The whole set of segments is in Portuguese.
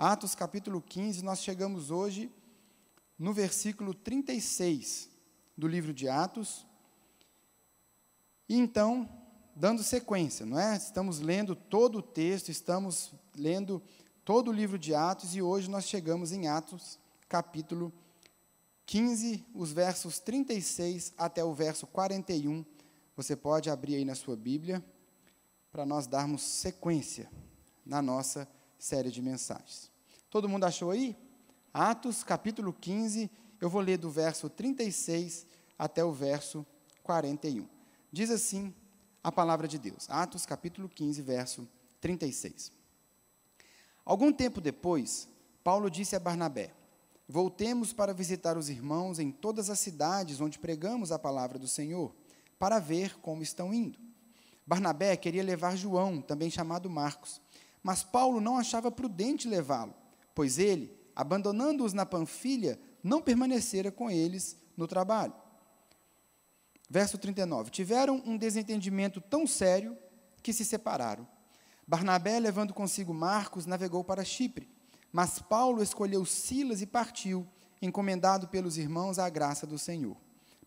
Atos capítulo 15, nós chegamos hoje no versículo 36 do livro de Atos. E então, dando sequência, não é? Estamos lendo todo o texto, estamos lendo todo o livro de Atos e hoje nós chegamos em Atos capítulo 15, os versos 36 até o verso 41. Você pode abrir aí na sua Bíblia para nós darmos sequência na nossa série de mensagens. Todo mundo achou aí? Atos, capítulo 15, eu vou ler do verso 36 até o verso 41. Diz assim a palavra de Deus. Atos, capítulo 15, verso 36. Algum tempo depois, Paulo disse a Barnabé: Voltemos para visitar os irmãos em todas as cidades onde pregamos a palavra do Senhor, para ver como estão indo. Barnabé queria levar João, também chamado Marcos, mas Paulo não achava prudente levá-lo, pois ele, abandonando-os na Panfilha, não permanecera com eles no trabalho. Verso 39. Tiveram um desentendimento tão sério que se separaram. Barnabé, levando consigo Marcos, navegou para Chipre. Mas Paulo escolheu Silas e partiu, encomendado pelos irmãos à graça do Senhor.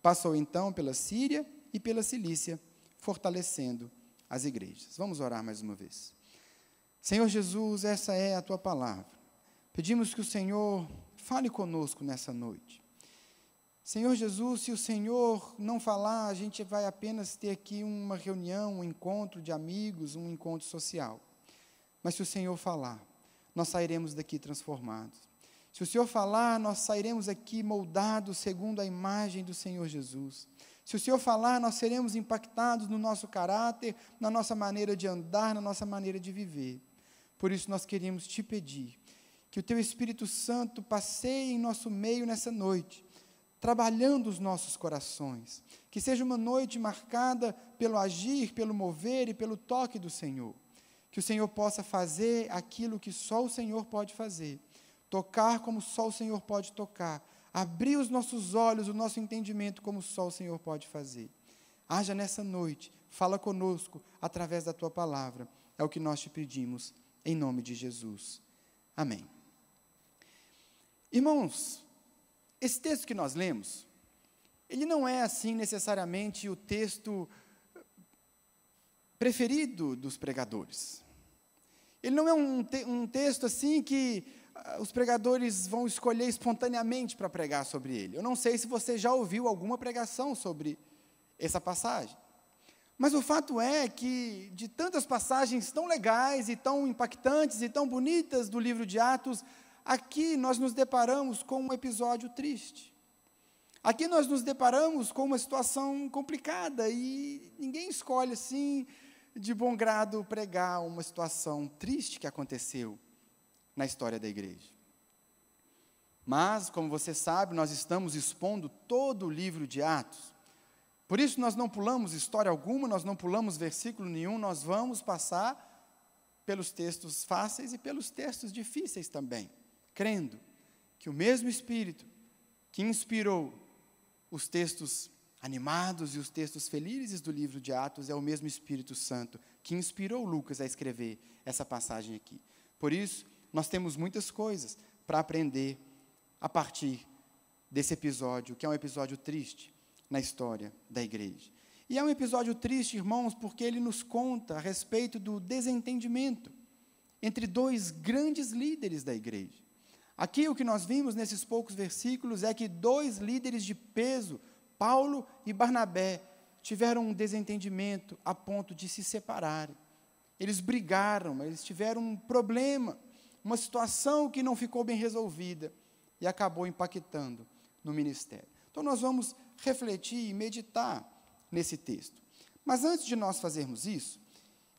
Passou então pela Síria e pela Cilícia, fortalecendo as igrejas. Vamos orar mais uma vez. Senhor Jesus, essa é a tua palavra. Pedimos que o Senhor fale conosco nessa noite. Senhor Jesus, se o Senhor não falar, a gente vai apenas ter aqui uma reunião, um encontro de amigos, um encontro social. Mas se o Senhor falar, nós sairemos daqui transformados. Se o Senhor falar, nós sairemos aqui moldados segundo a imagem do Senhor Jesus. Se o Senhor falar, nós seremos impactados no nosso caráter, na nossa maneira de andar, na nossa maneira de viver. Por isso nós queremos te pedir que o teu Espírito Santo passeie em nosso meio nessa noite, trabalhando os nossos corações. Que seja uma noite marcada pelo agir, pelo mover e pelo toque do Senhor. Que o Senhor possa fazer aquilo que só o Senhor pode fazer, tocar como só o Senhor pode tocar, abrir os nossos olhos, o nosso entendimento como só o Senhor pode fazer. Haja nessa noite, fala conosco através da tua palavra, é o que nós te pedimos, em nome de Jesus. Amém. Irmãos, esse texto que nós lemos, ele não é assim necessariamente o texto preferido dos pregadores. Ele não é um, te um texto assim que uh, os pregadores vão escolher espontaneamente para pregar sobre ele. Eu não sei se você já ouviu alguma pregação sobre essa passagem. Mas o fato é que, de tantas passagens tão legais e tão impactantes e tão bonitas do livro de Atos, aqui nós nos deparamos com um episódio triste. Aqui nós nos deparamos com uma situação complicada e ninguém escolhe assim de bom grado pregar uma situação triste que aconteceu na história da igreja. Mas, como você sabe, nós estamos expondo todo o livro de Atos. Por isso, nós não pulamos história alguma, nós não pulamos versículo nenhum, nós vamos passar pelos textos fáceis e pelos textos difíceis também, crendo que o mesmo Espírito que inspirou os textos animados e os textos felizes do livro de Atos é o mesmo Espírito Santo que inspirou Lucas a escrever essa passagem aqui. Por isso, nós temos muitas coisas para aprender a partir desse episódio, que é um episódio triste na história da igreja. E é um episódio triste, irmãos, porque ele nos conta a respeito do desentendimento entre dois grandes líderes da igreja. Aqui o que nós vimos nesses poucos versículos é que dois líderes de peso Paulo e Barnabé tiveram um desentendimento a ponto de se separarem. Eles brigaram, eles tiveram um problema, uma situação que não ficou bem resolvida e acabou impactando no ministério. Então nós vamos refletir e meditar nesse texto. Mas antes de nós fazermos isso,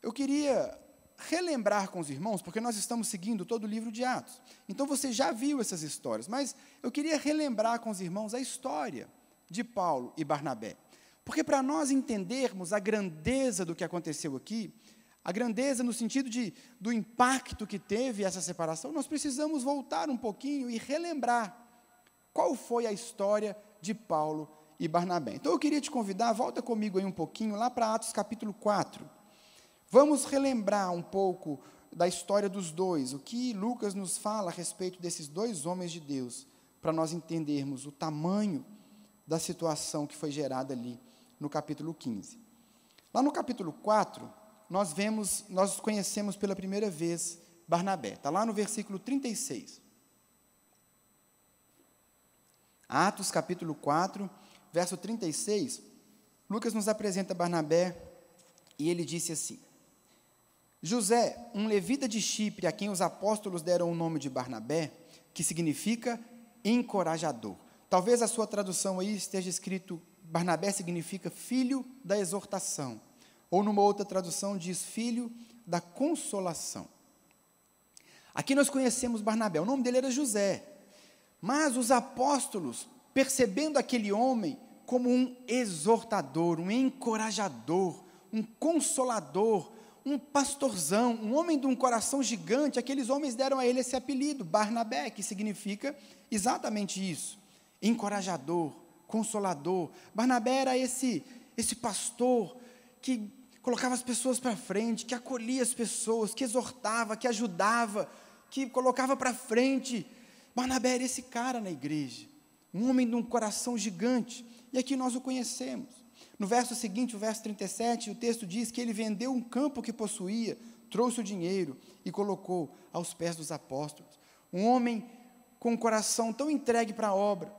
eu queria relembrar com os irmãos, porque nós estamos seguindo todo o livro de Atos. Então você já viu essas histórias, mas eu queria relembrar com os irmãos a história de Paulo e Barnabé. Porque para nós entendermos a grandeza do que aconteceu aqui, a grandeza no sentido de, do impacto que teve essa separação, nós precisamos voltar um pouquinho e relembrar qual foi a história de Paulo e Barnabé. Então eu queria te convidar, volta comigo aí um pouquinho, lá para Atos capítulo 4. Vamos relembrar um pouco da história dos dois, o que Lucas nos fala a respeito desses dois homens de Deus, para nós entendermos o tamanho da situação que foi gerada ali no capítulo 15. Lá no capítulo 4, nós vemos, nós conhecemos pela primeira vez Barnabé. Está lá no versículo 36. Atos capítulo 4, verso 36, Lucas nos apresenta Barnabé e ele disse assim: José, um levita de Chipre, a quem os apóstolos deram o nome de Barnabé, que significa encorajador. Talvez a sua tradução aí esteja escrito Barnabé significa filho da exortação, ou numa outra tradução diz filho da consolação. Aqui nós conhecemos Barnabé, o nome dele era José. Mas os apóstolos, percebendo aquele homem como um exortador, um encorajador, um consolador, um pastorzão, um homem de um coração gigante, aqueles homens deram a ele esse apelido, Barnabé, que significa exatamente isso: encorajador, consolador. Barnabé era esse, esse pastor que colocava as pessoas para frente, que acolhia as pessoas, que exortava, que ajudava, que colocava para frente. Barnabé era esse cara na igreja, um homem de um coração gigante, e aqui nós o conhecemos. No verso seguinte, o verso 37, o texto diz que ele vendeu um campo que possuía, trouxe o dinheiro e colocou aos pés dos apóstolos. Um homem com um coração tão entregue para a obra,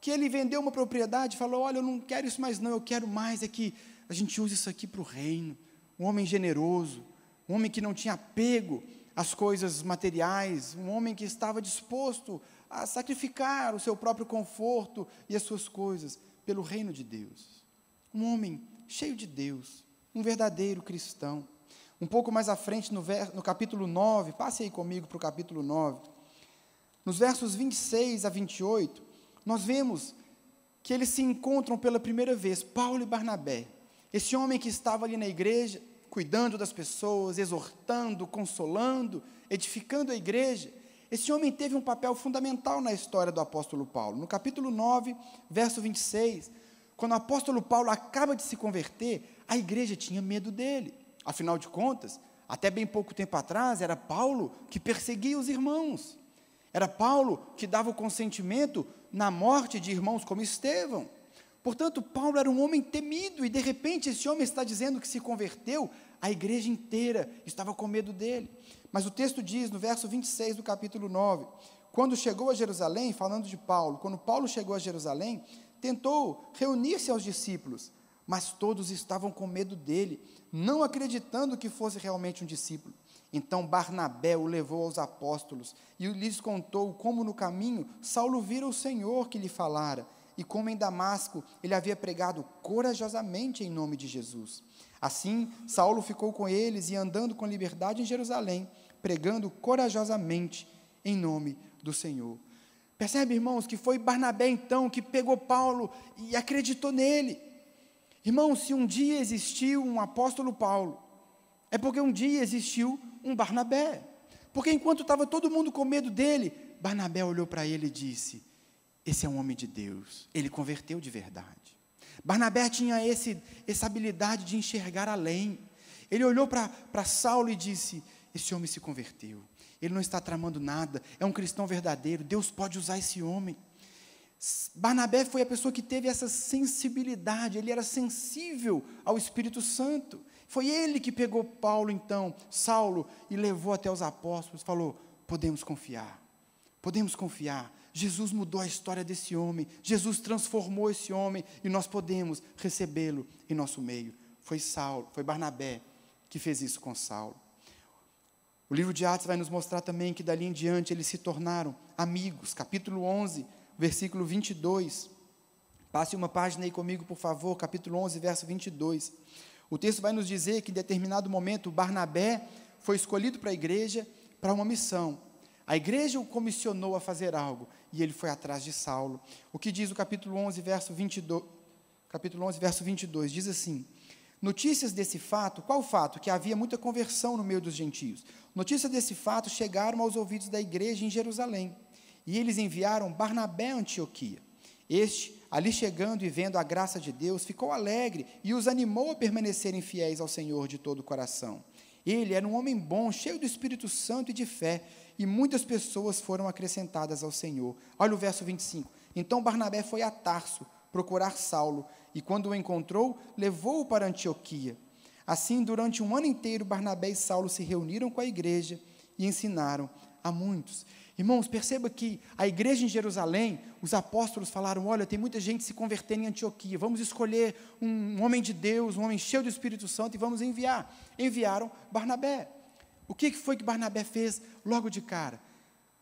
que ele vendeu uma propriedade e falou: Olha, eu não quero isso mais, não, eu quero mais é que a gente use isso aqui para o reino. Um homem generoso, um homem que não tinha apego às coisas materiais, um homem que estava disposto a sacrificar o seu próprio conforto e as suas coisas pelo reino de Deus. Um homem cheio de Deus, um verdadeiro cristão. Um pouco mais à frente, no, ver, no capítulo 9, passe aí comigo para o capítulo 9. Nos versos 26 a 28, nós vemos que eles se encontram pela primeira vez, Paulo e Barnabé. Esse homem que estava ali na igreja, cuidando das pessoas, exortando, consolando, edificando a igreja. Esse homem teve um papel fundamental na história do apóstolo Paulo. No capítulo 9, verso 26, quando o apóstolo Paulo acaba de se converter, a igreja tinha medo dele. Afinal de contas, até bem pouco tempo atrás, era Paulo que perseguia os irmãos. Era Paulo que dava o consentimento na morte de irmãos como Estevão. Portanto, Paulo era um homem temido, e de repente esse homem está dizendo que se converteu, a igreja inteira estava com medo dele. Mas o texto diz, no verso 26 do capítulo 9, quando chegou a Jerusalém, falando de Paulo, quando Paulo chegou a Jerusalém, tentou reunir-se aos discípulos, mas todos estavam com medo dele, não acreditando que fosse realmente um discípulo. Então Barnabé o levou aos apóstolos e lhes contou como no caminho Saulo vira o Senhor que lhe falara e como em Damasco ele havia pregado corajosamente em nome de Jesus. Assim, Saulo ficou com eles e andando com liberdade em Jerusalém, pregando corajosamente em nome do Senhor. Percebe, irmãos, que foi Barnabé então que pegou Paulo e acreditou nele. Irmãos, se um dia existiu um apóstolo Paulo, é porque um dia existiu um Barnabé. Porque enquanto estava todo mundo com medo dele, Barnabé olhou para ele e disse: Esse é um homem de Deus. Ele converteu de verdade. Barnabé tinha esse, essa habilidade de enxergar além. Ele olhou para Saulo e disse: Esse homem se converteu. Ele não está tramando nada. É um cristão verdadeiro. Deus pode usar esse homem. Barnabé foi a pessoa que teve essa sensibilidade, ele era sensível ao Espírito Santo. Foi ele que pegou Paulo, então, Saulo, e levou até os apóstolos, falou: podemos confiar, podemos confiar. Jesus mudou a história desse homem, Jesus transformou esse homem e nós podemos recebê-lo em nosso meio. Foi Saulo, foi Barnabé que fez isso com Saulo. O livro de Atos vai nos mostrar também que dali em diante eles se tornaram amigos. Capítulo 11, versículo 22. Passe uma página aí comigo, por favor, capítulo 11, verso 22. O texto vai nos dizer que em determinado momento Barnabé foi escolhido para a igreja para uma missão. A igreja o comissionou a fazer algo e ele foi atrás de Saulo. O que diz o capítulo 11, verso 22? Capítulo 11, verso 22 diz assim: Notícias desse fato, qual fato? Que havia muita conversão no meio dos gentios. Notícias desse fato chegaram aos ouvidos da igreja em Jerusalém. E eles enviaram Barnabé a Antioquia. Este, ali chegando e vendo a graça de Deus, ficou alegre e os animou a permanecerem fiéis ao Senhor de todo o coração. Ele era um homem bom, cheio do Espírito Santo e de fé, e muitas pessoas foram acrescentadas ao Senhor. Olha o verso 25. Então Barnabé foi a Tarso procurar Saulo, e quando o encontrou, levou-o para Antioquia. Assim, durante um ano inteiro, Barnabé e Saulo se reuniram com a igreja e ensinaram a muitos. Irmãos, perceba que a igreja em Jerusalém, os apóstolos falaram: olha, tem muita gente se convertendo em Antioquia, vamos escolher um homem de Deus, um homem cheio do Espírito Santo e vamos enviar. Enviaram Barnabé. O que foi que Barnabé fez logo de cara?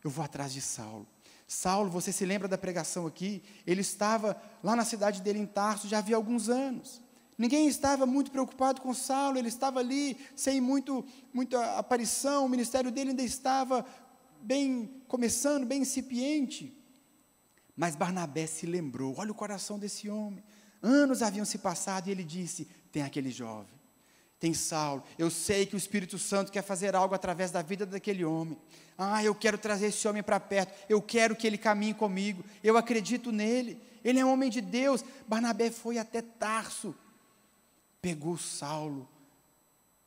Eu vou atrás de Saulo. Saulo, você se lembra da pregação aqui? Ele estava lá na cidade dele em Tarso já havia alguns anos. Ninguém estava muito preocupado com Saulo, ele estava ali sem muito, muita aparição, o ministério dele ainda estava bem começando, bem incipiente. Mas Barnabé se lembrou, olha o coração desse homem. Anos haviam se passado e ele disse: tem aquele jovem, tem Saulo. Eu sei que o Espírito Santo quer fazer algo através da vida daquele homem. Ah, eu quero trazer esse homem para perto. Eu quero que ele caminhe comigo. Eu acredito nele. Ele é um homem de Deus. Barnabé foi até Tarso, pegou Saulo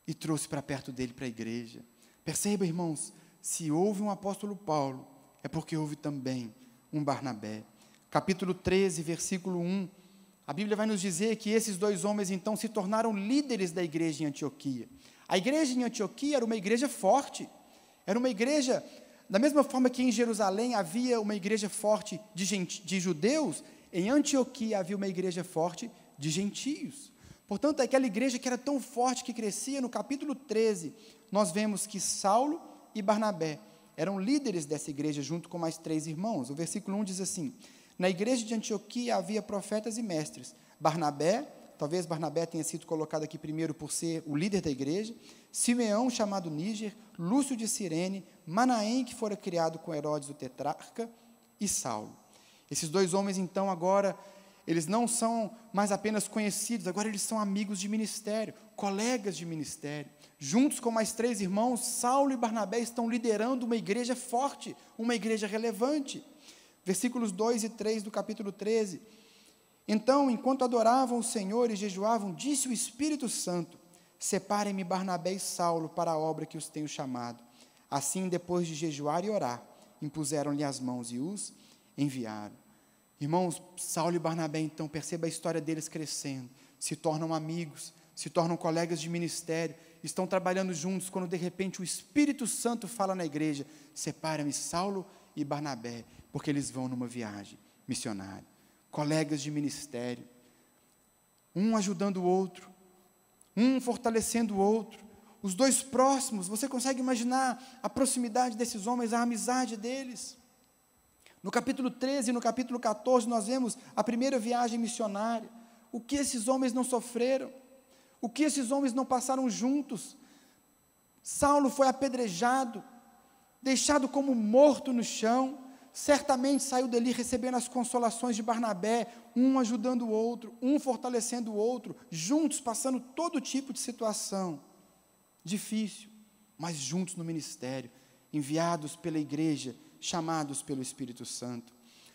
e trouxe para perto dele para a igreja. Perceba, irmãos, se houve um apóstolo Paulo, é porque houve também um Barnabé. Capítulo 13, versículo 1. A Bíblia vai nos dizer que esses dois homens então se tornaram líderes da igreja em Antioquia. A igreja em Antioquia era uma igreja forte, era uma igreja, da mesma forma que em Jerusalém havia uma igreja forte de, gente, de judeus, em Antioquia havia uma igreja forte de gentios. Portanto, aquela igreja que era tão forte que crescia, no capítulo 13, nós vemos que Saulo e Barnabé eram líderes dessa igreja junto com mais três irmãos. O versículo 1 diz assim: Na igreja de Antioquia havia profetas e mestres. Barnabé, talvez Barnabé tenha sido colocado aqui primeiro por ser o líder da igreja, Simeão, chamado Níger, Lúcio de Cirene, Manaém, que fora criado com Herodes o tetrarca, e Saulo. Esses dois homens, então, agora, eles não são mais apenas conhecidos, agora eles são amigos de ministério, colegas de ministério. Juntos com mais três irmãos, Saulo e Barnabé estão liderando uma igreja forte, uma igreja relevante. Versículos 2 e 3 do capítulo 13. Então, enquanto adoravam o Senhor e jejuavam, disse o Espírito Santo: Separem-me Barnabé e Saulo para a obra que os tenho chamado. Assim, depois de jejuar e orar, impuseram-lhe as mãos e os enviaram. Irmãos, Saulo e Barnabé, então, perceba a história deles crescendo, se tornam amigos, se tornam colegas de ministério, estão trabalhando juntos, quando de repente o Espírito Santo fala na igreja: separa-me Saulo e Barnabé, porque eles vão numa viagem missionária. Colegas de ministério, um ajudando o outro, um fortalecendo o outro, os dois próximos, você consegue imaginar a proximidade desses homens, a amizade deles? No capítulo 13 e no capítulo 14, nós vemos a primeira viagem missionária. O que esses homens não sofreram? O que esses homens não passaram juntos? Saulo foi apedrejado, deixado como morto no chão, certamente saiu dali recebendo as consolações de Barnabé, um ajudando o outro, um fortalecendo o outro, juntos passando todo tipo de situação difícil, mas juntos no ministério, enviados pela igreja, chamados pelo Espírito Santo.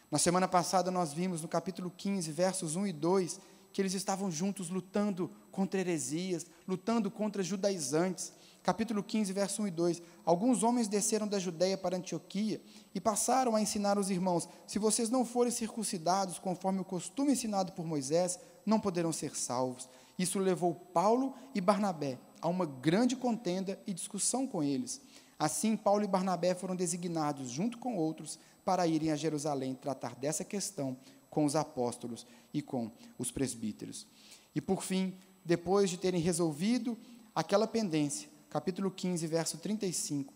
Na semana passada nós vimos no capítulo 15, versos 1 e 2, que eles estavam juntos lutando contra heresias, lutando contra judaizantes. Capítulo 15, verso 1 e 2. Alguns homens desceram da Judéia para Antioquia e passaram a ensinar os irmãos: se vocês não forem circuncidados conforme o costume ensinado por Moisés, não poderão ser salvos. Isso levou Paulo e Barnabé a uma grande contenda e discussão com eles. Assim, Paulo e Barnabé foram designados, junto com outros, para irem a Jerusalém tratar dessa questão com os apóstolos e com os presbíteros. E por fim, depois de terem resolvido aquela pendência, capítulo 15, verso 35,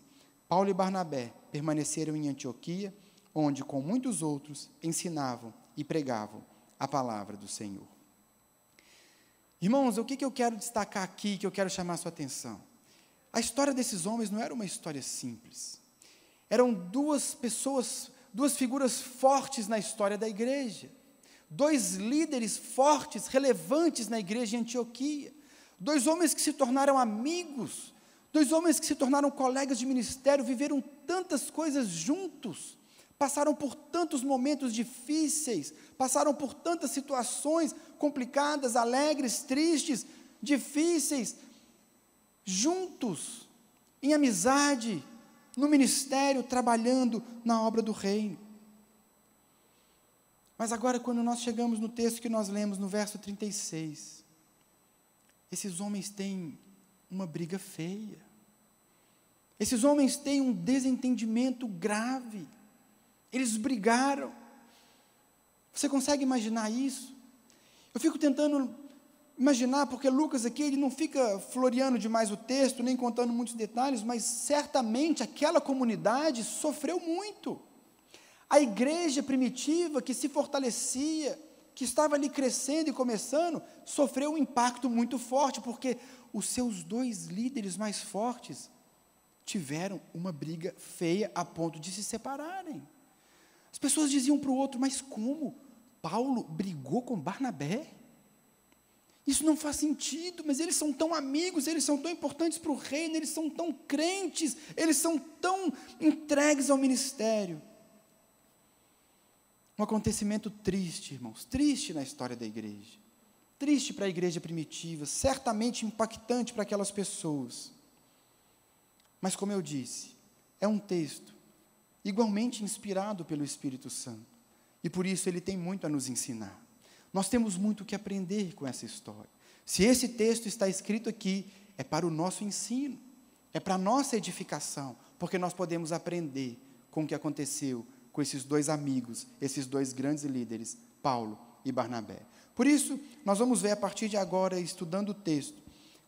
Paulo e Barnabé permaneceram em Antioquia, onde com muitos outros ensinavam e pregavam a palavra do Senhor. Irmãos, o que, que eu quero destacar aqui, que eu quero chamar a sua atenção? A história desses homens não era uma história simples. Eram duas pessoas duas figuras fortes na história da igreja, dois líderes fortes, relevantes na igreja de Antioquia, dois homens que se tornaram amigos, dois homens que se tornaram colegas de ministério, viveram tantas coisas juntos, passaram por tantos momentos difíceis, passaram por tantas situações complicadas, alegres, tristes, difíceis, juntos, em amizade, no ministério, trabalhando na obra do reino. Mas agora, quando nós chegamos no texto que nós lemos, no verso 36, esses homens têm uma briga feia. Esses homens têm um desentendimento grave. Eles brigaram. Você consegue imaginar isso? Eu fico tentando imaginar, porque Lucas aqui ele não fica floreando demais o texto, nem contando muitos detalhes, mas certamente aquela comunidade sofreu muito. A igreja primitiva que se fortalecia, que estava ali crescendo e começando, sofreu um impacto muito forte, porque os seus dois líderes mais fortes tiveram uma briga feia a ponto de se separarem. As pessoas diziam para o outro, mas como? Paulo brigou com Barnabé? Isso não faz sentido, mas eles são tão amigos, eles são tão importantes para o reino, eles são tão crentes, eles são tão entregues ao ministério. Um acontecimento triste, irmãos, triste na história da igreja. Triste para a igreja primitiva, certamente impactante para aquelas pessoas. Mas, como eu disse, é um texto igualmente inspirado pelo Espírito Santo. E por isso ele tem muito a nos ensinar. Nós temos muito que aprender com essa história. Se esse texto está escrito aqui, é para o nosso ensino, é para a nossa edificação, porque nós podemos aprender com o que aconteceu com esses dois amigos, esses dois grandes líderes, Paulo e Barnabé. Por isso, nós vamos ver a partir de agora, estudando o texto,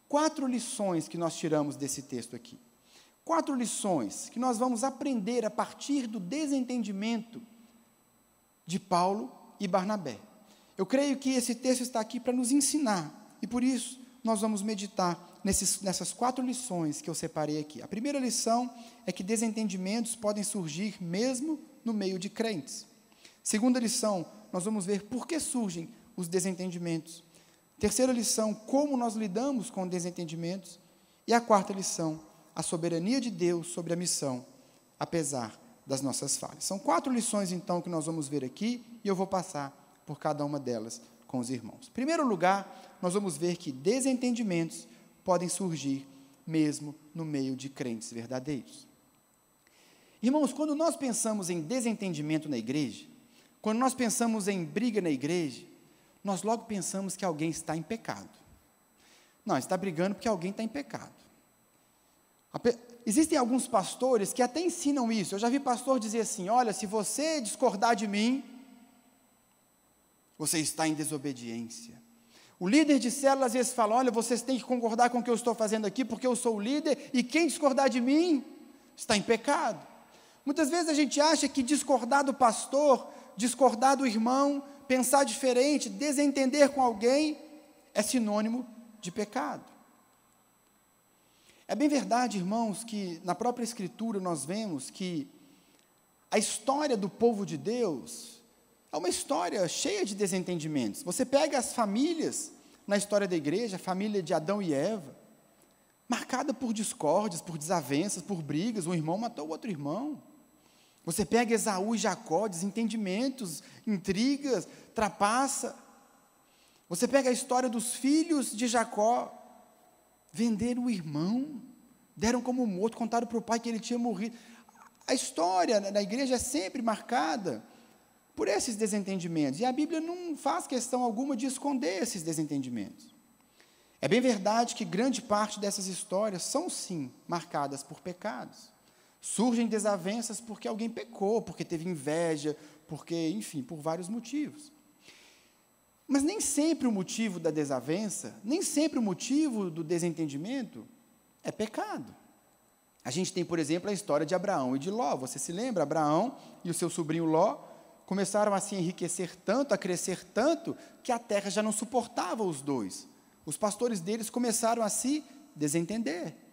quatro lições que nós tiramos desse texto aqui. Quatro lições que nós vamos aprender a partir do desentendimento de Paulo e Barnabé. Eu creio que esse texto está aqui para nos ensinar, e por isso nós vamos meditar nesses, nessas quatro lições que eu separei aqui. A primeira lição é que desentendimentos podem surgir mesmo no meio de crentes. Segunda lição, nós vamos ver por que surgem os desentendimentos. Terceira lição, como nós lidamos com desentendimentos. E a quarta lição, a soberania de Deus sobre a missão, apesar das nossas falhas. São quatro lições, então, que nós vamos ver aqui, e eu vou passar por cada uma delas com os irmãos. Em primeiro lugar, nós vamos ver que desentendimentos podem surgir mesmo no meio de crentes verdadeiros. Irmãos, quando nós pensamos em desentendimento na igreja, quando nós pensamos em briga na igreja, nós logo pensamos que alguém está em pecado. Não, está brigando porque alguém está em pecado. Existem alguns pastores que até ensinam isso. Eu já vi pastor dizer assim: olha, se você discordar de mim, você está em desobediência. O líder de célula às vezes fala: olha, vocês têm que concordar com o que eu estou fazendo aqui, porque eu sou o líder, e quem discordar de mim está em pecado. Muitas vezes a gente acha que discordar do pastor, discordar do irmão, pensar diferente, desentender com alguém, é sinônimo de pecado. É bem verdade, irmãos, que na própria Escritura nós vemos que a história do povo de Deus é uma história cheia de desentendimentos. Você pega as famílias na história da igreja, a família de Adão e Eva, marcada por discórdias, por desavenças, por brigas, um irmão matou o outro irmão. Você pega Esaú e Jacó, desentendimentos, intrigas, trapaça. Você pega a história dos filhos de Jacó, venderam o irmão, deram como morto, contaram para o pai que ele tinha morrido. A história na igreja é sempre marcada por esses desentendimentos, e a Bíblia não faz questão alguma de esconder esses desentendimentos. É bem verdade que grande parte dessas histórias são, sim, marcadas por pecados. Surgem desavenças porque alguém pecou, porque teve inveja, porque, enfim, por vários motivos. Mas nem sempre o motivo da desavença, nem sempre o motivo do desentendimento é pecado. A gente tem, por exemplo, a história de Abraão e de Ló. Você se lembra? Abraão e o seu sobrinho Ló começaram a se enriquecer tanto, a crescer tanto, que a terra já não suportava os dois. Os pastores deles começaram a se desentender.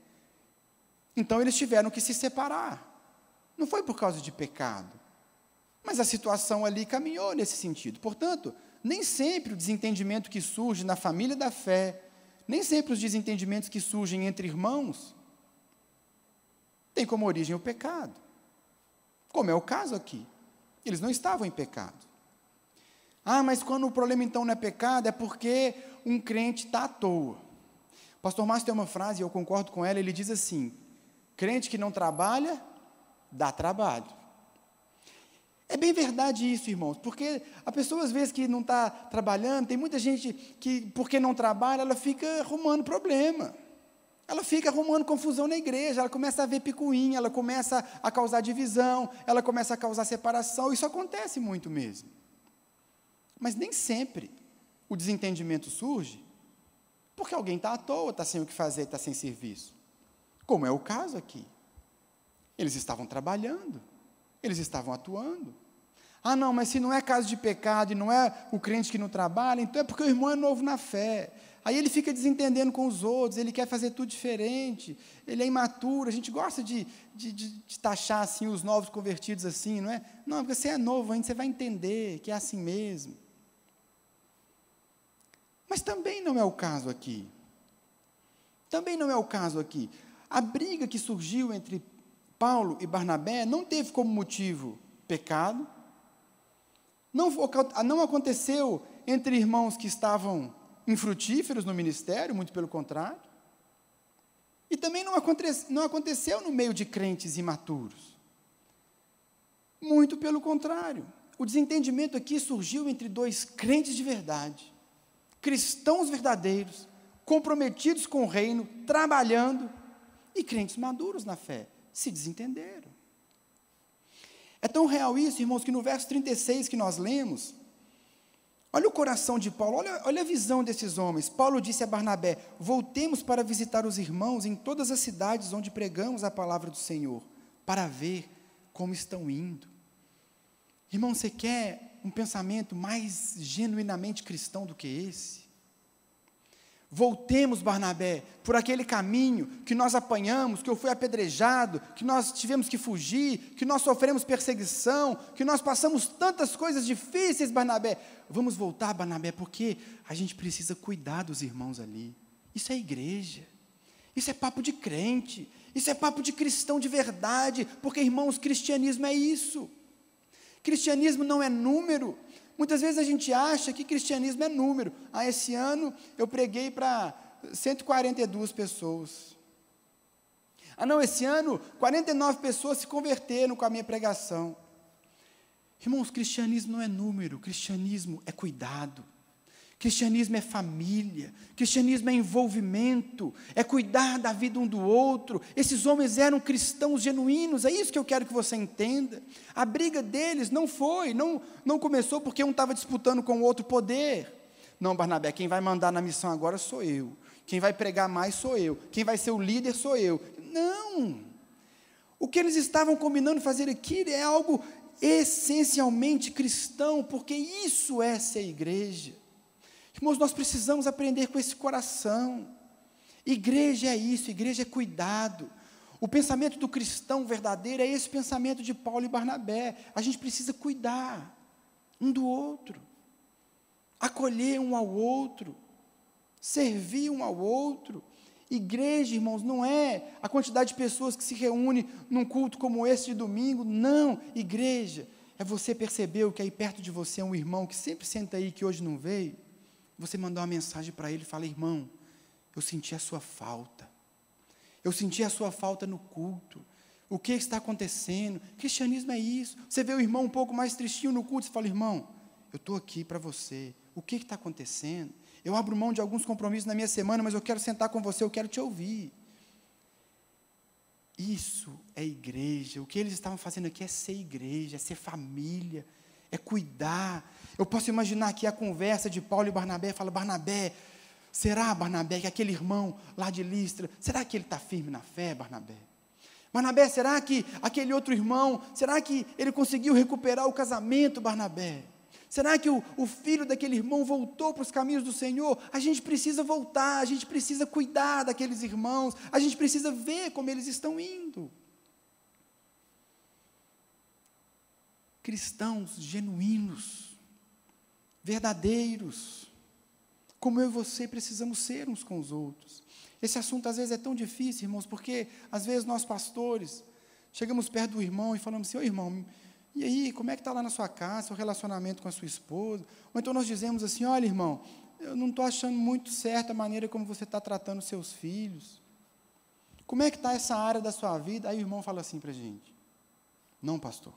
Então eles tiveram que se separar. Não foi por causa de pecado, mas a situação ali caminhou nesse sentido. Portanto, nem sempre o desentendimento que surge na família da fé, nem sempre os desentendimentos que surgem entre irmãos, tem como origem o pecado. Como é o caso aqui. Eles não estavam em pecado. Ah, mas quando o problema então não é pecado, é porque um crente está à toa. Pastor Márcio tem uma frase, e eu concordo com ela, ele diz assim: crente que não trabalha, dá trabalho. É bem verdade isso, irmãos, porque a pessoa às vezes que não está trabalhando, tem muita gente que, porque não trabalha, ela fica arrumando problema. Ela fica arrumando confusão na igreja, ela começa a ver picuinha, ela começa a causar divisão, ela começa a causar separação, isso acontece muito mesmo. Mas nem sempre o desentendimento surge porque alguém está à toa, está sem o que fazer, está sem serviço. Como é o caso aqui. Eles estavam trabalhando, eles estavam atuando. Ah, não, mas se não é caso de pecado e não é o crente que não trabalha, então é porque o irmão é novo na fé. Aí ele fica desentendendo com os outros, ele quer fazer tudo diferente, ele é imaturo. A gente gosta de, de, de, de taxar assim os novos convertidos assim, não é? Não, porque você é novo ainda, você vai entender que é assim mesmo. Mas também não é o caso aqui. Também não é o caso aqui. A briga que surgiu entre Paulo e Barnabé não teve como motivo pecado, não, não aconteceu entre irmãos que estavam infrutíferos no ministério, muito pelo contrário, e também não, não aconteceu no meio de crentes imaturos. Muito pelo contrário. O desentendimento aqui surgiu entre dois crentes de verdade cristãos verdadeiros, comprometidos com o reino, trabalhando, e crentes maduros na fé, se desentenderam. É tão real isso, irmãos, que no verso 36 que nós lemos, olha o coração de Paulo, olha, olha a visão desses homens. Paulo disse a Barnabé: Voltemos para visitar os irmãos em todas as cidades onde pregamos a palavra do Senhor, para ver como estão indo. Irmão, você quer um pensamento mais genuinamente cristão do que esse. Voltemos, Barnabé, por aquele caminho que nós apanhamos, que eu fui apedrejado, que nós tivemos que fugir, que nós sofremos perseguição, que nós passamos tantas coisas difíceis, Barnabé. Vamos voltar, Barnabé, porque a gente precisa cuidar dos irmãos ali. Isso é igreja. Isso é papo de crente. Isso é papo de cristão de verdade, porque, irmãos, cristianismo é isso. Cristianismo não é número. Muitas vezes a gente acha que cristianismo é número. Ah, esse ano eu preguei para 142 pessoas. Ah, não, esse ano 49 pessoas se converteram com a minha pregação. Irmãos, cristianismo não é número, cristianismo é cuidado. Cristianismo é família, cristianismo é envolvimento, é cuidar da vida um do outro. Esses homens eram cristãos genuínos, é isso que eu quero que você entenda. A briga deles não foi, não, não começou porque um estava disputando com o outro poder. Não, Barnabé, quem vai mandar na missão agora sou eu. Quem vai pregar mais sou eu. Quem vai ser o líder sou eu. Não. O que eles estavam combinando fazer aqui é algo essencialmente cristão, porque isso é ser igreja. Irmãos, nós precisamos aprender com esse coração. Igreja é isso, igreja é cuidado. O pensamento do cristão verdadeiro é esse pensamento de Paulo e Barnabé. A gente precisa cuidar um do outro, acolher um ao outro, servir um ao outro. Igreja, irmãos, não é a quantidade de pessoas que se reúne num culto como esse de domingo. Não, igreja é você perceber que aí perto de você é um irmão que sempre senta aí que hoje não veio você mandar uma mensagem para ele e falar: irmão, eu senti a sua falta. Eu senti a sua falta no culto. O que está acontecendo? Cristianismo é isso. Você vê o irmão um pouco mais tristinho no culto e fala: irmão, eu estou aqui para você. O que está acontecendo? Eu abro mão de alguns compromissos na minha semana, mas eu quero sentar com você, eu quero te ouvir. Isso é igreja. O que eles estavam fazendo aqui é ser igreja, é ser família, é cuidar. Eu posso imaginar aqui a conversa de Paulo e Barnabé, fala, Barnabé, será, Barnabé, que aquele irmão lá de Listra, será que ele está firme na fé, Barnabé? Barnabé, será que aquele outro irmão, será que ele conseguiu recuperar o casamento, Barnabé? Será que o, o filho daquele irmão voltou para os caminhos do Senhor? A gente precisa voltar, a gente precisa cuidar daqueles irmãos, a gente precisa ver como eles estão indo. cristãos genuínos, verdadeiros, como eu e você precisamos ser uns com os outros. Esse assunto às vezes é tão difícil, irmãos, porque às vezes nós pastores chegamos perto do irmão e falamos assim: Ô irmão, E aí, como é que está lá na sua casa, seu relacionamento com a sua esposa? Ou então nós dizemos assim: olha, irmão, eu não estou achando muito certa a maneira como você está tratando seus filhos. Como é que está essa área da sua vida? Aí o irmão fala assim para a gente: não, pastor,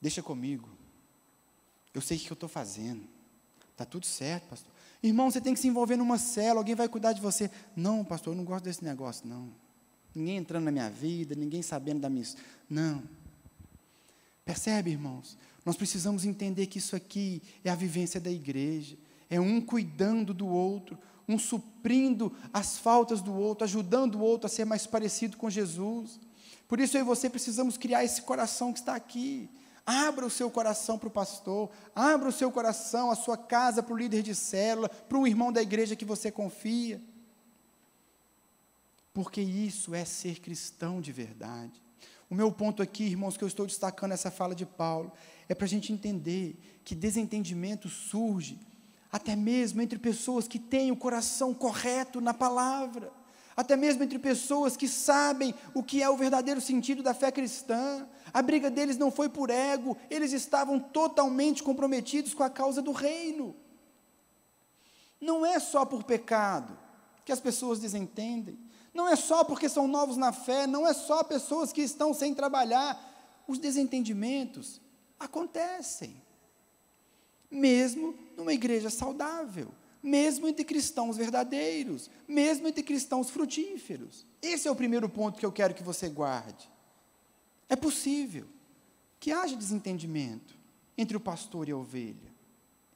deixa comigo. Eu sei o que eu estou fazendo. Está tudo certo, pastor. Irmão, você tem que se envolver numa cela, alguém vai cuidar de você. Não, pastor, eu não gosto desse negócio, não. Ninguém entrando na minha vida, ninguém sabendo da minha. Não. Percebe, irmãos? Nós precisamos entender que isso aqui é a vivência da igreja. É um cuidando do outro, um suprindo as faltas do outro, ajudando o outro a ser mais parecido com Jesus. Por isso eu e você precisamos criar esse coração que está aqui. Abra o seu coração para o pastor, abra o seu coração, a sua casa para o líder de célula, para o irmão da igreja que você confia. Porque isso é ser cristão de verdade. O meu ponto aqui, irmãos, que eu estou destacando essa fala de Paulo, é para a gente entender que desentendimento surge até mesmo entre pessoas que têm o coração correto na palavra, até mesmo entre pessoas que sabem o que é o verdadeiro sentido da fé cristã. A briga deles não foi por ego, eles estavam totalmente comprometidos com a causa do reino. Não é só por pecado que as pessoas desentendem, não é só porque são novos na fé, não é só pessoas que estão sem trabalhar. Os desentendimentos acontecem, mesmo numa igreja saudável, mesmo entre cristãos verdadeiros, mesmo entre cristãos frutíferos. Esse é o primeiro ponto que eu quero que você guarde. É possível que haja desentendimento entre o pastor e a ovelha,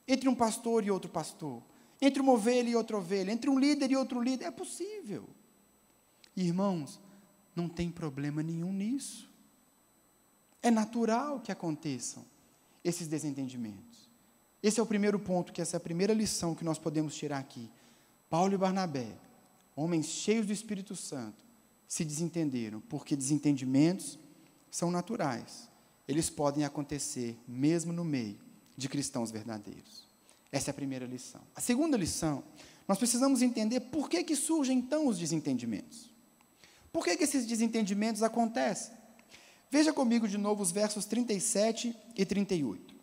entre um pastor e outro pastor, entre uma ovelha e outra ovelha, entre um líder e outro líder. É possível. Irmãos, não tem problema nenhum nisso. É natural que aconteçam esses desentendimentos. Esse é o primeiro ponto, que essa é a primeira lição que nós podemos tirar aqui. Paulo e Barnabé, homens cheios do Espírito Santo, se desentenderam, porque desentendimentos são naturais. Eles podem acontecer mesmo no meio de cristãos verdadeiros. Essa é a primeira lição. A segunda lição, nós precisamos entender por que, que surgem então os desentendimentos. Por que, que esses desentendimentos acontecem? Veja comigo de novo os versos 37 e 38.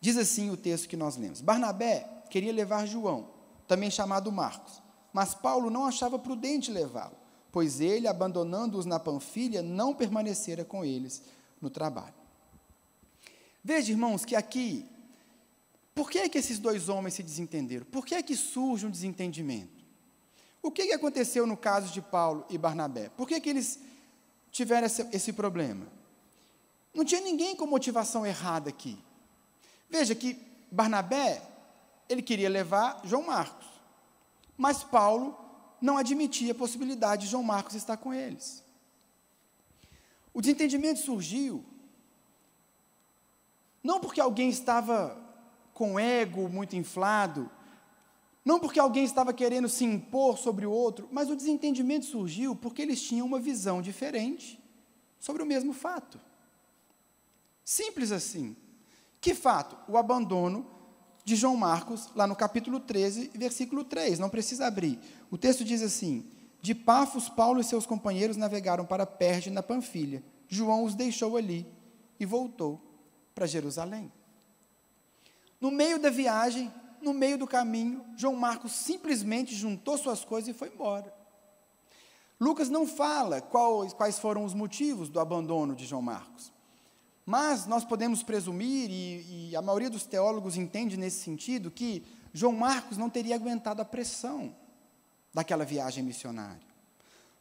Diz assim o texto que nós lemos: Barnabé queria levar João, também chamado Marcos, mas Paulo não achava prudente levá-lo, pois ele, abandonando-os na Panfilha, não permanecera com eles no trabalho. Veja, irmãos, que aqui, por que, é que esses dois homens se desentenderam? Por que é que surge um desentendimento? O que, que aconteceu no caso de Paulo e Barnabé? Por que, que eles tiveram esse, esse problema? Não tinha ninguém com motivação errada aqui. Veja que Barnabé, ele queria levar João Marcos, mas Paulo não admitia a possibilidade de João Marcos estar com eles. O desentendimento surgiu não porque alguém estava com ego muito inflado, não porque alguém estava querendo se impor sobre o outro, mas o desentendimento surgiu porque eles tinham uma visão diferente sobre o mesmo fato. Simples assim. Que fato? O abandono de João Marcos, lá no capítulo 13, versículo 3. Não precisa abrir. O texto diz assim: De Pafos, Paulo e seus companheiros navegaram para Perge, na Panfilha. João os deixou ali e voltou para Jerusalém. No meio da viagem, no meio do caminho, João Marcos simplesmente juntou suas coisas e foi embora. Lucas não fala quais, quais foram os motivos do abandono de João Marcos. Mas nós podemos presumir, e, e, a maioria dos teólogos entende nesse sentido, que João Marcos não teria aguentado a pressão daquela viagem missionária.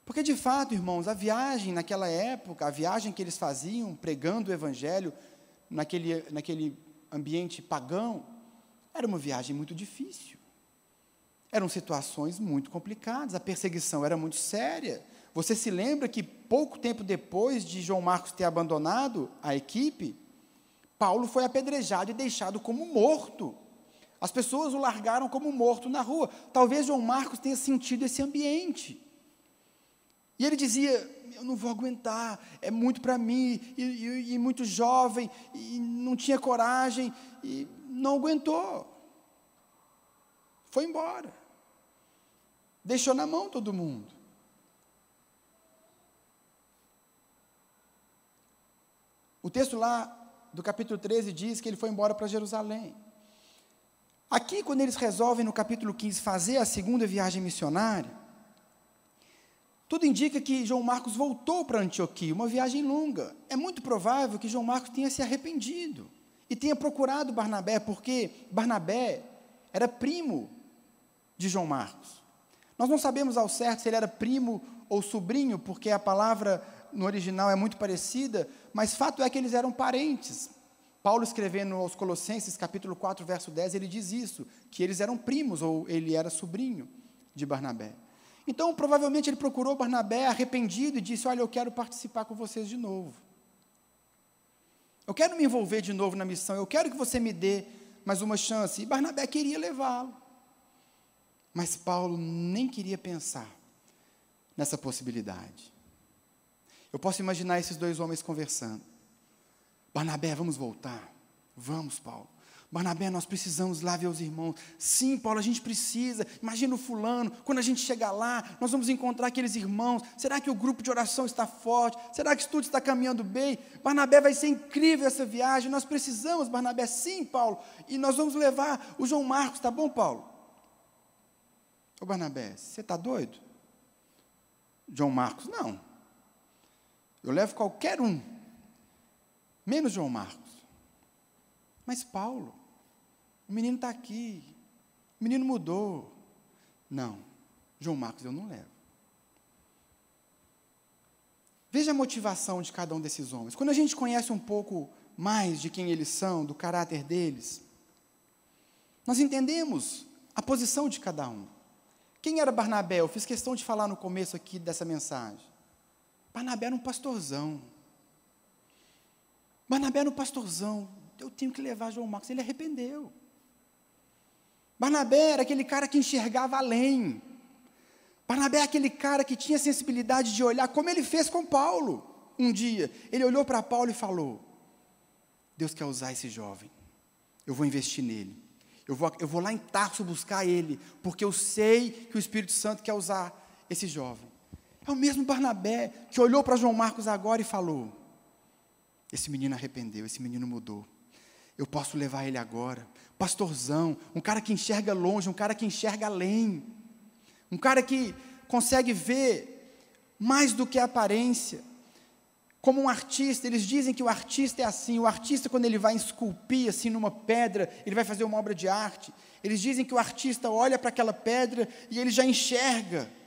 Porque, de fato, irmãos, a viagem naquela época, a viagem que eles faziam pregando o Evangelho naquele, naquele ambiente pagão, era uma viagem muito difícil. Eram situações muito complicadas, a perseguição era muito séria. Você se lembra que pouco tempo depois de João Marcos ter abandonado a equipe, Paulo foi apedrejado e deixado como morto. As pessoas o largaram como morto na rua. Talvez João Marcos tenha sentido esse ambiente. E ele dizia: Eu não vou aguentar, é muito para mim, e, e, e, muito jovem, e não tinha coragem, e não aguentou. Foi embora. Deixou na mão todo mundo. O texto lá do capítulo 13 diz que ele foi embora para Jerusalém. Aqui, quando eles resolvem no capítulo 15 fazer a segunda viagem missionária, tudo indica que João Marcos voltou para Antioquia, uma viagem longa. É muito provável que João Marcos tenha se arrependido e tenha procurado Barnabé, porque Barnabé era primo de João Marcos. Nós não sabemos ao certo se ele era primo ou sobrinho, porque a palavra no original é muito parecida, mas fato é que eles eram parentes. Paulo escrevendo aos Colossenses, capítulo 4, verso 10, ele diz isso, que eles eram primos, ou ele era sobrinho de Barnabé. Então, provavelmente, ele procurou Barnabé arrependido e disse: Olha, eu quero participar com vocês de novo. Eu quero me envolver de novo na missão, eu quero que você me dê mais uma chance. E Barnabé queria levá-lo. Mas Paulo nem queria pensar nessa possibilidade. Eu posso imaginar esses dois homens conversando. Barnabé, vamos voltar. Vamos, Paulo. Barnabé, nós precisamos lá ver os irmãos. Sim, Paulo, a gente precisa. Imagina o fulano, quando a gente chegar lá, nós vamos encontrar aqueles irmãos. Será que o grupo de oração está forte? Será que tudo está caminhando bem? Barnabé vai ser incrível essa viagem. Nós precisamos, Barnabé, sim, Paulo. E nós vamos levar o João Marcos, tá bom, Paulo? Ô Barnabé, você está doido? João Marcos, não. Eu levo qualquer um menos João Marcos. Mas Paulo, o menino está aqui, o menino mudou. Não, João Marcos eu não levo. Veja a motivação de cada um desses homens. Quando a gente conhece um pouco mais de quem eles são, do caráter deles, nós entendemos a posição de cada um. Quem era Barnabé? Eu fiz questão de falar no começo aqui dessa mensagem. Barnabé era um pastorzão. Barnabé era um pastorzão. Eu tenho que levar João Marcos. Ele arrependeu. Barnabé era aquele cara que enxergava além. Barnabé é aquele cara que tinha sensibilidade de olhar, como ele fez com Paulo um dia. Ele olhou para Paulo e falou: Deus quer usar esse jovem. Eu vou investir nele. Eu vou, eu vou lá em Tarso buscar ele, porque eu sei que o Espírito Santo quer usar esse jovem. É o mesmo Barnabé que olhou para João Marcos agora e falou: esse menino arrependeu, esse menino mudou. Eu posso levar ele agora. Pastorzão, um cara que enxerga longe, um cara que enxerga além. Um cara que consegue ver mais do que a aparência. Como um artista, eles dizem que o artista é assim. O artista, quando ele vai esculpir assim numa pedra, ele vai fazer uma obra de arte. Eles dizem que o artista olha para aquela pedra e ele já enxerga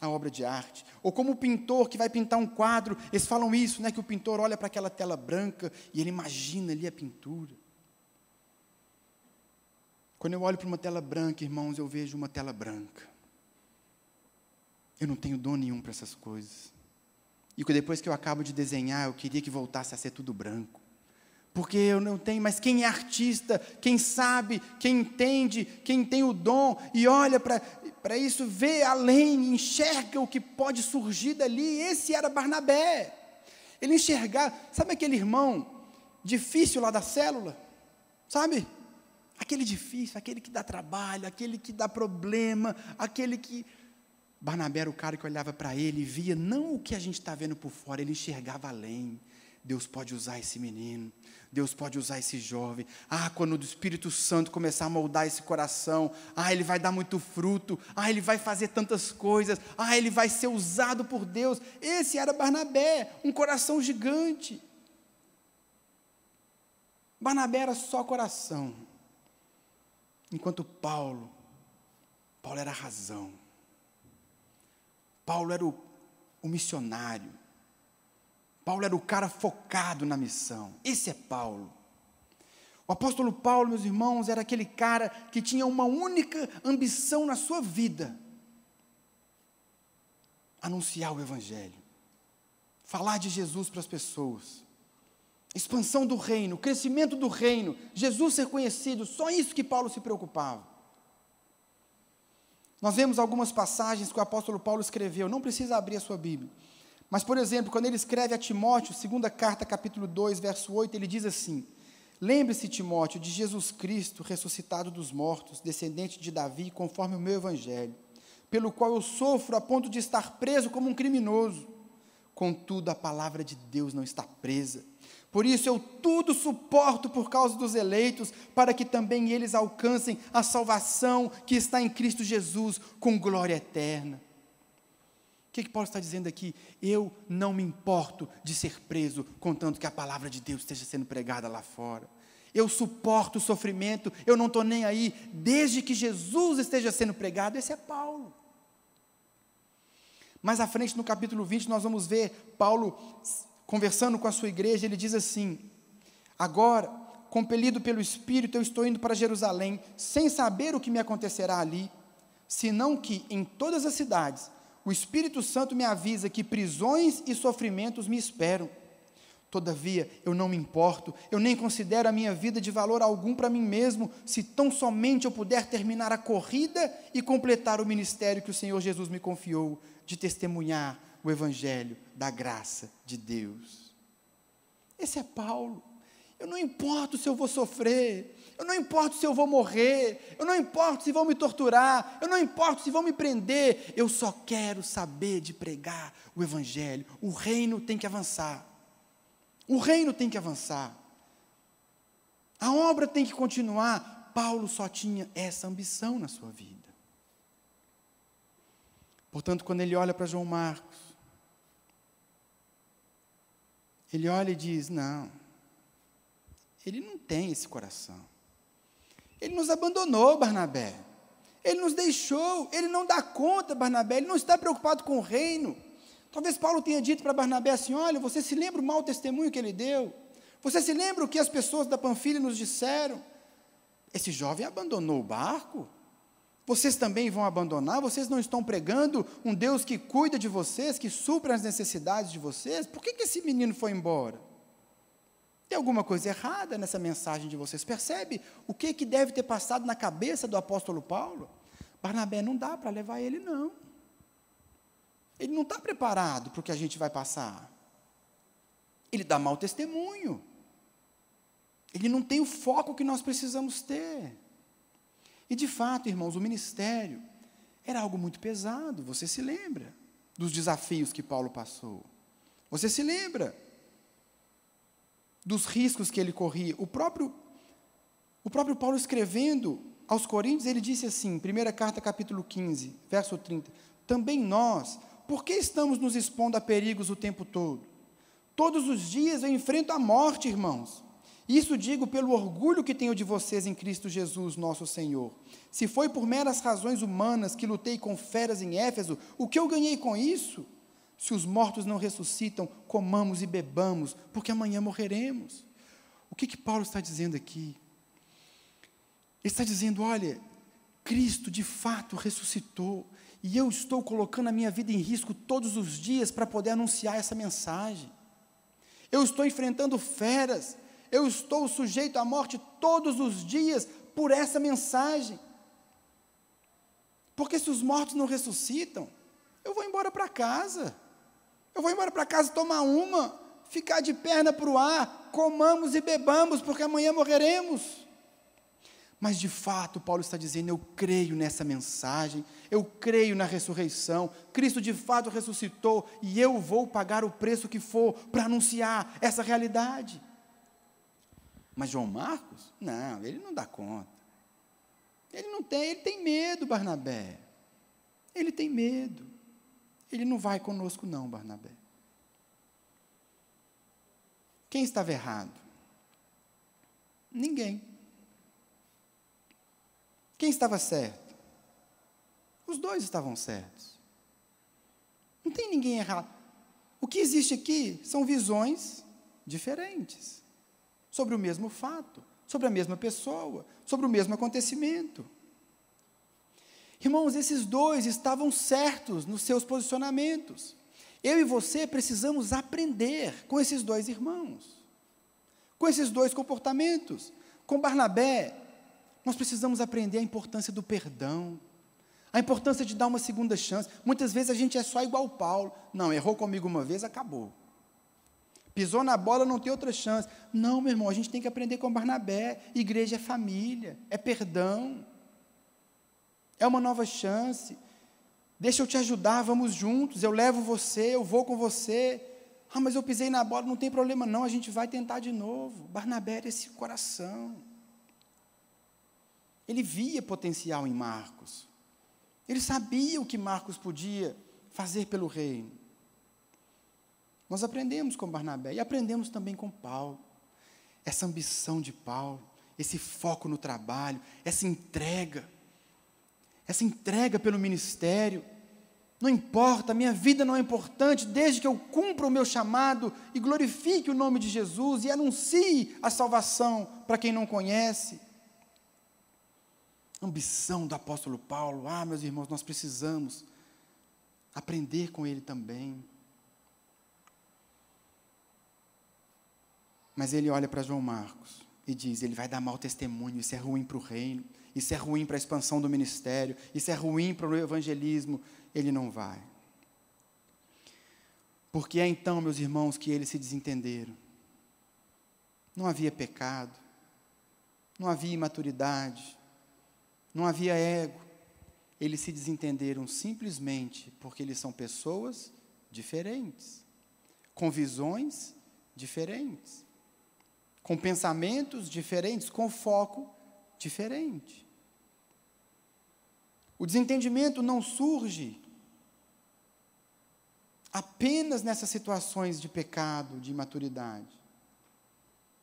a obra de arte. Ou como o pintor que vai pintar um quadro, eles falam isso, né, que o pintor olha para aquela tela branca e ele imagina ali a pintura. Quando eu olho para uma tela branca, irmãos, eu vejo uma tela branca. Eu não tenho dom nenhum para essas coisas. E depois que eu acabo de desenhar, eu queria que voltasse a ser tudo branco. Porque eu não tenho, mas quem é artista, quem sabe, quem entende, quem tem o dom e olha para para isso, vê além, enxerga o que pode surgir dali. Esse era Barnabé. Ele enxergava, sabe aquele irmão difícil lá da célula? Sabe? Aquele difícil, aquele que dá trabalho, aquele que dá problema, aquele que. Barnabé era o cara que olhava para ele e via não o que a gente está vendo por fora, ele enxergava além. Deus pode usar esse menino. Deus pode usar esse jovem. Ah, quando o Espírito Santo começar a moldar esse coração, ah, ele vai dar muito fruto, ah, ele vai fazer tantas coisas, ah, ele vai ser usado por Deus. Esse era Barnabé, um coração gigante. Barnabé era só coração, enquanto Paulo, Paulo era a razão. Paulo era o, o missionário. Paulo era o cara focado na missão. Esse é Paulo. O apóstolo Paulo, meus irmãos, era aquele cara que tinha uma única ambição na sua vida: anunciar o Evangelho, falar de Jesus para as pessoas, expansão do reino, crescimento do reino, Jesus ser conhecido, só isso que Paulo se preocupava. Nós vemos algumas passagens que o apóstolo Paulo escreveu, não precisa abrir a sua Bíblia. Mas, por exemplo, quando ele escreve a Timóteo, segunda carta, capítulo 2, verso 8, ele diz assim: Lembre-se, Timóteo, de Jesus Cristo, ressuscitado dos mortos, descendente de Davi, conforme o meu evangelho, pelo qual eu sofro a ponto de estar preso como um criminoso. contudo a palavra de Deus não está presa. Por isso eu tudo suporto por causa dos eleitos, para que também eles alcancem a salvação que está em Cristo Jesus com glória eterna. Que, que Paulo está dizendo aqui? Eu não me importo de ser preso, contanto que a palavra de Deus esteja sendo pregada lá fora. Eu suporto o sofrimento, eu não estou nem aí, desde que Jesus esteja sendo pregado. Esse é Paulo. Mais à frente, no capítulo 20, nós vamos ver Paulo conversando com a sua igreja, ele diz assim: Agora, compelido pelo Espírito, eu estou indo para Jerusalém, sem saber o que me acontecerá ali, senão que em todas as cidades o Espírito Santo me avisa que prisões e sofrimentos me esperam. Todavia, eu não me importo, eu nem considero a minha vida de valor algum para mim mesmo, se tão somente eu puder terminar a corrida e completar o ministério que o Senhor Jesus me confiou, de testemunhar o Evangelho da graça de Deus. Esse é Paulo. Eu não importo se eu vou sofrer, eu não importo se eu vou morrer, eu não importo se vão me torturar, eu não importo se vão me prender, eu só quero saber de pregar o Evangelho. O reino tem que avançar. O reino tem que avançar. A obra tem que continuar. Paulo só tinha essa ambição na sua vida. Portanto, quando ele olha para João Marcos, ele olha e diz: Não, ele não tem esse coração. Ele nos abandonou, Barnabé. Ele nos deixou, ele não dá conta, Barnabé, ele não está preocupado com o reino. Talvez Paulo tenha dito para Barnabé assim: Olha, você se lembra o mau testemunho que ele deu? Você se lembra o que as pessoas da Panfilha nos disseram? Esse jovem abandonou o barco? Vocês também vão abandonar? Vocês não estão pregando um Deus que cuida de vocês, que supra as necessidades de vocês? Por que, que esse menino foi embora? Tem alguma coisa errada nessa mensagem de vocês? Percebe o que, que deve ter passado na cabeça do apóstolo Paulo? Barnabé não dá para levar ele, não. Ele não está preparado para o que a gente vai passar. Ele dá mau testemunho. Ele não tem o foco que nós precisamos ter. E de fato, irmãos, o ministério era algo muito pesado, você se lembra dos desafios que Paulo passou. Você se lembra dos riscos que ele corria. O próprio o próprio Paulo escrevendo aos Coríntios, ele disse assim, primeira carta, capítulo 15, verso 30: Também nós, por que estamos nos expondo a perigos o tempo todo? Todos os dias eu enfrento a morte, irmãos. Isso digo pelo orgulho que tenho de vocês em Cristo Jesus, nosso Senhor. Se foi por meras razões humanas que lutei com feras em Éfeso, o que eu ganhei com isso? Se os mortos não ressuscitam, comamos e bebamos, porque amanhã morreremos. O que, que Paulo está dizendo aqui? Ele está dizendo: olha, Cristo de fato ressuscitou, e eu estou colocando a minha vida em risco todos os dias para poder anunciar essa mensagem. Eu estou enfrentando feras, eu estou sujeito à morte todos os dias por essa mensagem. Porque se os mortos não ressuscitam, eu vou embora para casa. Eu vou embora para casa tomar uma, ficar de perna para o ar, comamos e bebamos, porque amanhã morreremos. Mas de fato, Paulo está dizendo: eu creio nessa mensagem, eu creio na ressurreição. Cristo de fato ressuscitou e eu vou pagar o preço que for para anunciar essa realidade. Mas João Marcos? Não, ele não dá conta. Ele não tem, ele tem medo, Barnabé. Ele tem medo. Ele não vai conosco, não, Barnabé. Quem estava errado? Ninguém. Quem estava certo? Os dois estavam certos. Não tem ninguém errado. O que existe aqui são visões diferentes sobre o mesmo fato, sobre a mesma pessoa, sobre o mesmo acontecimento. Irmãos, esses dois estavam certos nos seus posicionamentos. Eu e você precisamos aprender com esses dois irmãos, com esses dois comportamentos. Com Barnabé, nós precisamos aprender a importância do perdão, a importância de dar uma segunda chance. Muitas vezes a gente é só igual Paulo. Não, errou comigo uma vez, acabou. Pisou na bola, não tem outra chance. Não, meu irmão, a gente tem que aprender com Barnabé. Igreja é família, é perdão, é uma nova chance. Deixa eu te ajudar, vamos juntos, eu levo você, eu vou com você. Ah, mas eu pisei na bola, não tem problema não, a gente vai tentar de novo. Barnabé era esse coração. Ele via potencial em Marcos. Ele sabia o que Marcos podia fazer pelo reino. Nós aprendemos com Barnabé e aprendemos também com Paulo. Essa ambição de Paulo, esse foco no trabalho, essa entrega essa entrega pelo ministério. Não importa, minha vida não é importante, desde que eu cumpra o meu chamado e glorifique o nome de Jesus e anuncie a salvação para quem não conhece. Ambição do apóstolo Paulo, ah, meus irmãos, nós precisamos aprender com ele também. Mas ele olha para João Marcos e diz: ele vai dar mau testemunho, isso é ruim para o reino isso é ruim para a expansão do ministério, isso é ruim para o evangelismo, ele não vai. Porque é então, meus irmãos, que eles se desentenderam. Não havia pecado, não havia imaturidade, não havia ego. Eles se desentenderam simplesmente porque eles são pessoas diferentes, com visões diferentes, com pensamentos diferentes, com foco diferente. O desentendimento não surge apenas nessas situações de pecado, de imaturidade.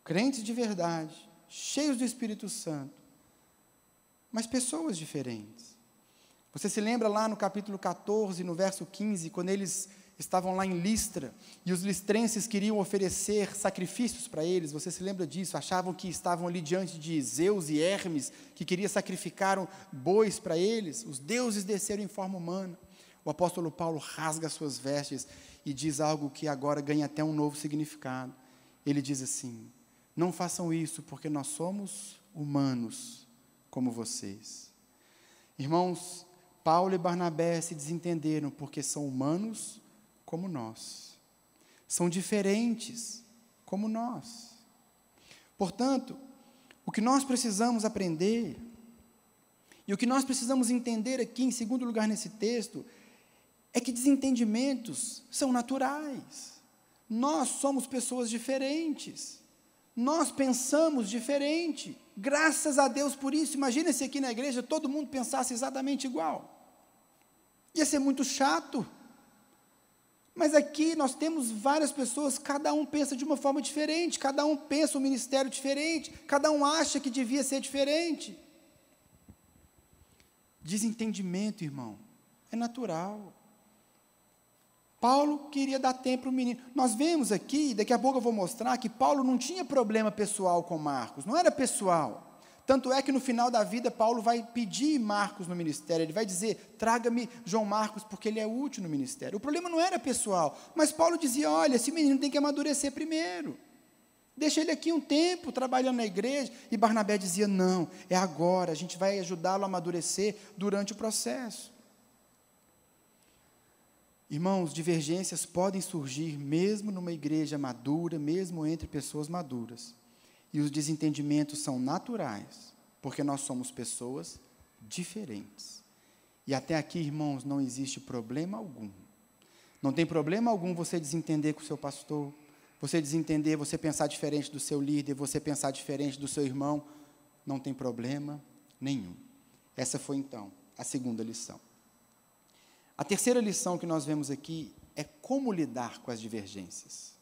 Crentes de verdade, cheios do Espírito Santo, mas pessoas diferentes. Você se lembra lá no capítulo 14, no verso 15, quando eles estavam lá em Listra e os listrenses queriam oferecer sacrifícios para eles. Você se lembra disso? Achavam que estavam ali diante de Zeus e Hermes, que queria sacrificar bois para eles. Os deuses desceram em forma humana. O apóstolo Paulo rasga suas vestes e diz algo que agora ganha até um novo significado. Ele diz assim: Não façam isso, porque nós somos humanos como vocês. Irmãos, Paulo e Barnabé se desentenderam porque são humanos como nós. São diferentes como nós. Portanto, o que nós precisamos aprender, e o que nós precisamos entender aqui, em segundo lugar nesse texto, é que desentendimentos são naturais. Nós somos pessoas diferentes. Nós pensamos diferente. Graças a Deus por isso. Imagina se aqui na igreja todo mundo pensasse exatamente igual. Ia ser muito chato. Mas aqui nós temos várias pessoas, cada um pensa de uma forma diferente, cada um pensa um ministério diferente, cada um acha que devia ser diferente. Desentendimento, irmão, é natural. Paulo queria dar tempo para o menino. Nós vemos aqui, daqui a pouco eu vou mostrar, que Paulo não tinha problema pessoal com Marcos, não era pessoal. Tanto é que no final da vida, Paulo vai pedir Marcos no ministério. Ele vai dizer: traga-me João Marcos, porque ele é útil no ministério. O problema não era pessoal, mas Paulo dizia: olha, esse menino tem que amadurecer primeiro. Deixa ele aqui um tempo trabalhando na igreja. E Barnabé dizia: não, é agora, a gente vai ajudá-lo a amadurecer durante o processo. Irmãos, divergências podem surgir mesmo numa igreja madura, mesmo entre pessoas maduras. E os desentendimentos são naturais, porque nós somos pessoas diferentes. E até aqui, irmãos, não existe problema algum. Não tem problema algum você desentender com o seu pastor, você desentender, você pensar diferente do seu líder, você pensar diferente do seu irmão. Não tem problema nenhum. Essa foi então a segunda lição. A terceira lição que nós vemos aqui é como lidar com as divergências.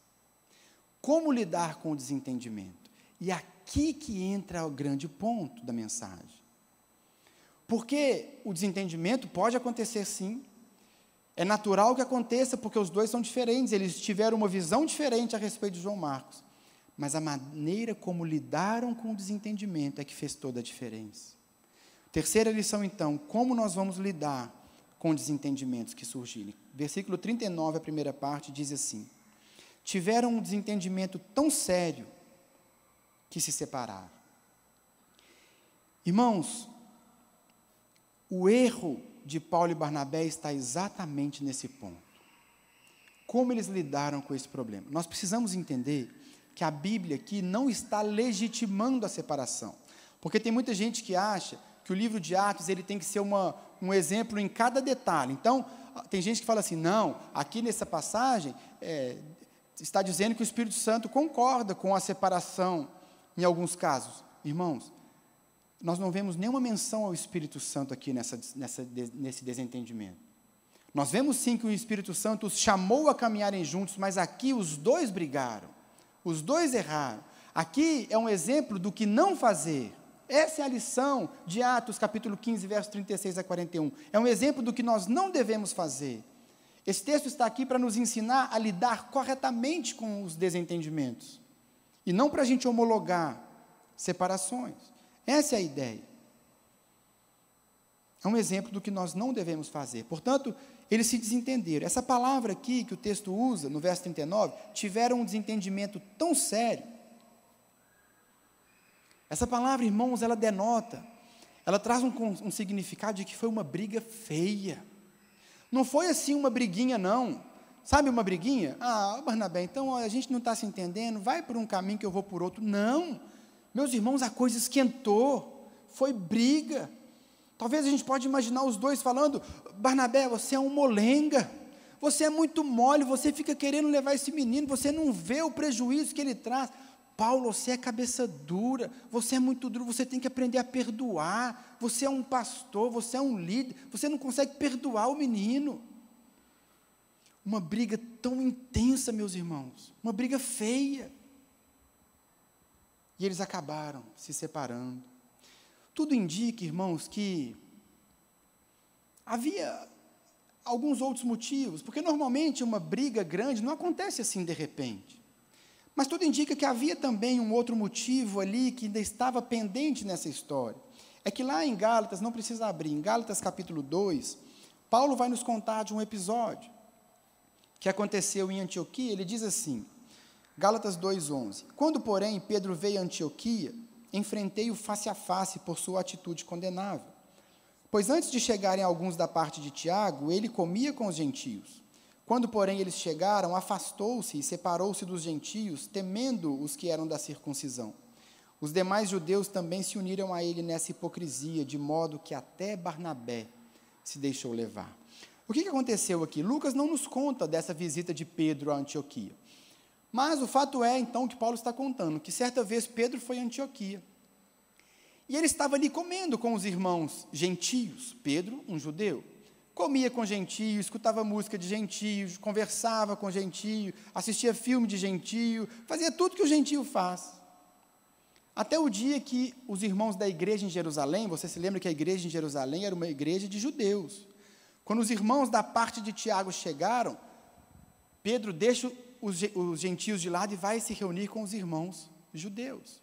Como lidar com o desentendimento. E aqui que entra o grande ponto da mensagem. Porque o desentendimento pode acontecer sim. É natural que aconteça, porque os dois são diferentes, eles tiveram uma visão diferente a respeito de João Marcos. Mas a maneira como lidaram com o desentendimento é que fez toda a diferença. Terceira lição, então, como nós vamos lidar com desentendimentos que surgirem? Versículo 39, a primeira parte, diz assim: Tiveram um desentendimento tão sério que se separaram. Irmãos, o erro de Paulo e Barnabé está exatamente nesse ponto. Como eles lidaram com esse problema? Nós precisamos entender que a Bíblia aqui não está legitimando a separação. Porque tem muita gente que acha que o livro de Atos ele tem que ser uma, um exemplo em cada detalhe. Então, tem gente que fala assim, não, aqui nessa passagem é, está dizendo que o Espírito Santo concorda com a separação em alguns casos. Irmãos, nós não vemos nenhuma menção ao Espírito Santo aqui nessa, nessa, nesse desentendimento. Nós vemos sim que o Espírito Santo os chamou a caminharem juntos, mas aqui os dois brigaram, os dois erraram. Aqui é um exemplo do que não fazer. Essa é a lição de Atos, capítulo 15, verso 36 a 41. É um exemplo do que nós não devemos fazer. Esse texto está aqui para nos ensinar a lidar corretamente com os desentendimentos e não para a gente homologar separações. Essa é a ideia. É um exemplo do que nós não devemos fazer. Portanto, eles se desentenderam. Essa palavra aqui que o texto usa, no verso 39, tiveram um desentendimento tão sério. Essa palavra, irmãos, ela denota, ela traz um, um significado de que foi uma briga feia. Não foi assim uma briguinha, não. Sabe uma briguinha? Ah, Barnabé, então a gente não está se entendendo, vai por um caminho que eu vou por outro. Não. Meus irmãos, a coisa esquentou. Foi briga. Talvez a gente pode imaginar os dois falando: Barnabé, você é um molenga. Você é muito mole, você fica querendo levar esse menino, você não vê o prejuízo que ele traz. Paulo, você é cabeça dura, você é muito duro, você tem que aprender a perdoar. Você é um pastor, você é um líder, você não consegue perdoar o menino. Uma briga tão intensa, meus irmãos, uma briga feia. E eles acabaram se separando. Tudo indica, irmãos, que havia alguns outros motivos, porque normalmente uma briga grande não acontece assim de repente. Mas tudo indica que havia também um outro motivo ali que ainda estava pendente nessa história. É que lá em Gálatas, não precisa abrir, em Gálatas capítulo 2, Paulo vai nos contar de um episódio que aconteceu em Antioquia. Ele diz assim, Gálatas 2,11: Quando, porém, Pedro veio a Antioquia, enfrentei-o face a face por sua atitude condenável. Pois antes de chegarem alguns da parte de Tiago, ele comia com os gentios. Quando, porém, eles chegaram, afastou-se e separou-se dos gentios, temendo os que eram da circuncisão. Os demais judeus também se uniram a ele nessa hipocrisia, de modo que até Barnabé se deixou levar. O que aconteceu aqui? Lucas não nos conta dessa visita de Pedro a Antioquia. Mas o fato é, então, que Paulo está contando, que certa vez Pedro foi a Antioquia. E ele estava ali comendo com os irmãos gentios. Pedro, um judeu. Comia com gentio, escutava música de gentio, conversava com gentio, assistia filme de gentio, fazia tudo que o gentio faz. Até o dia que os irmãos da igreja em Jerusalém, você se lembra que a igreja em Jerusalém era uma igreja de judeus. Quando os irmãos da parte de Tiago chegaram, Pedro deixa os, os gentios de lado e vai se reunir com os irmãos judeus.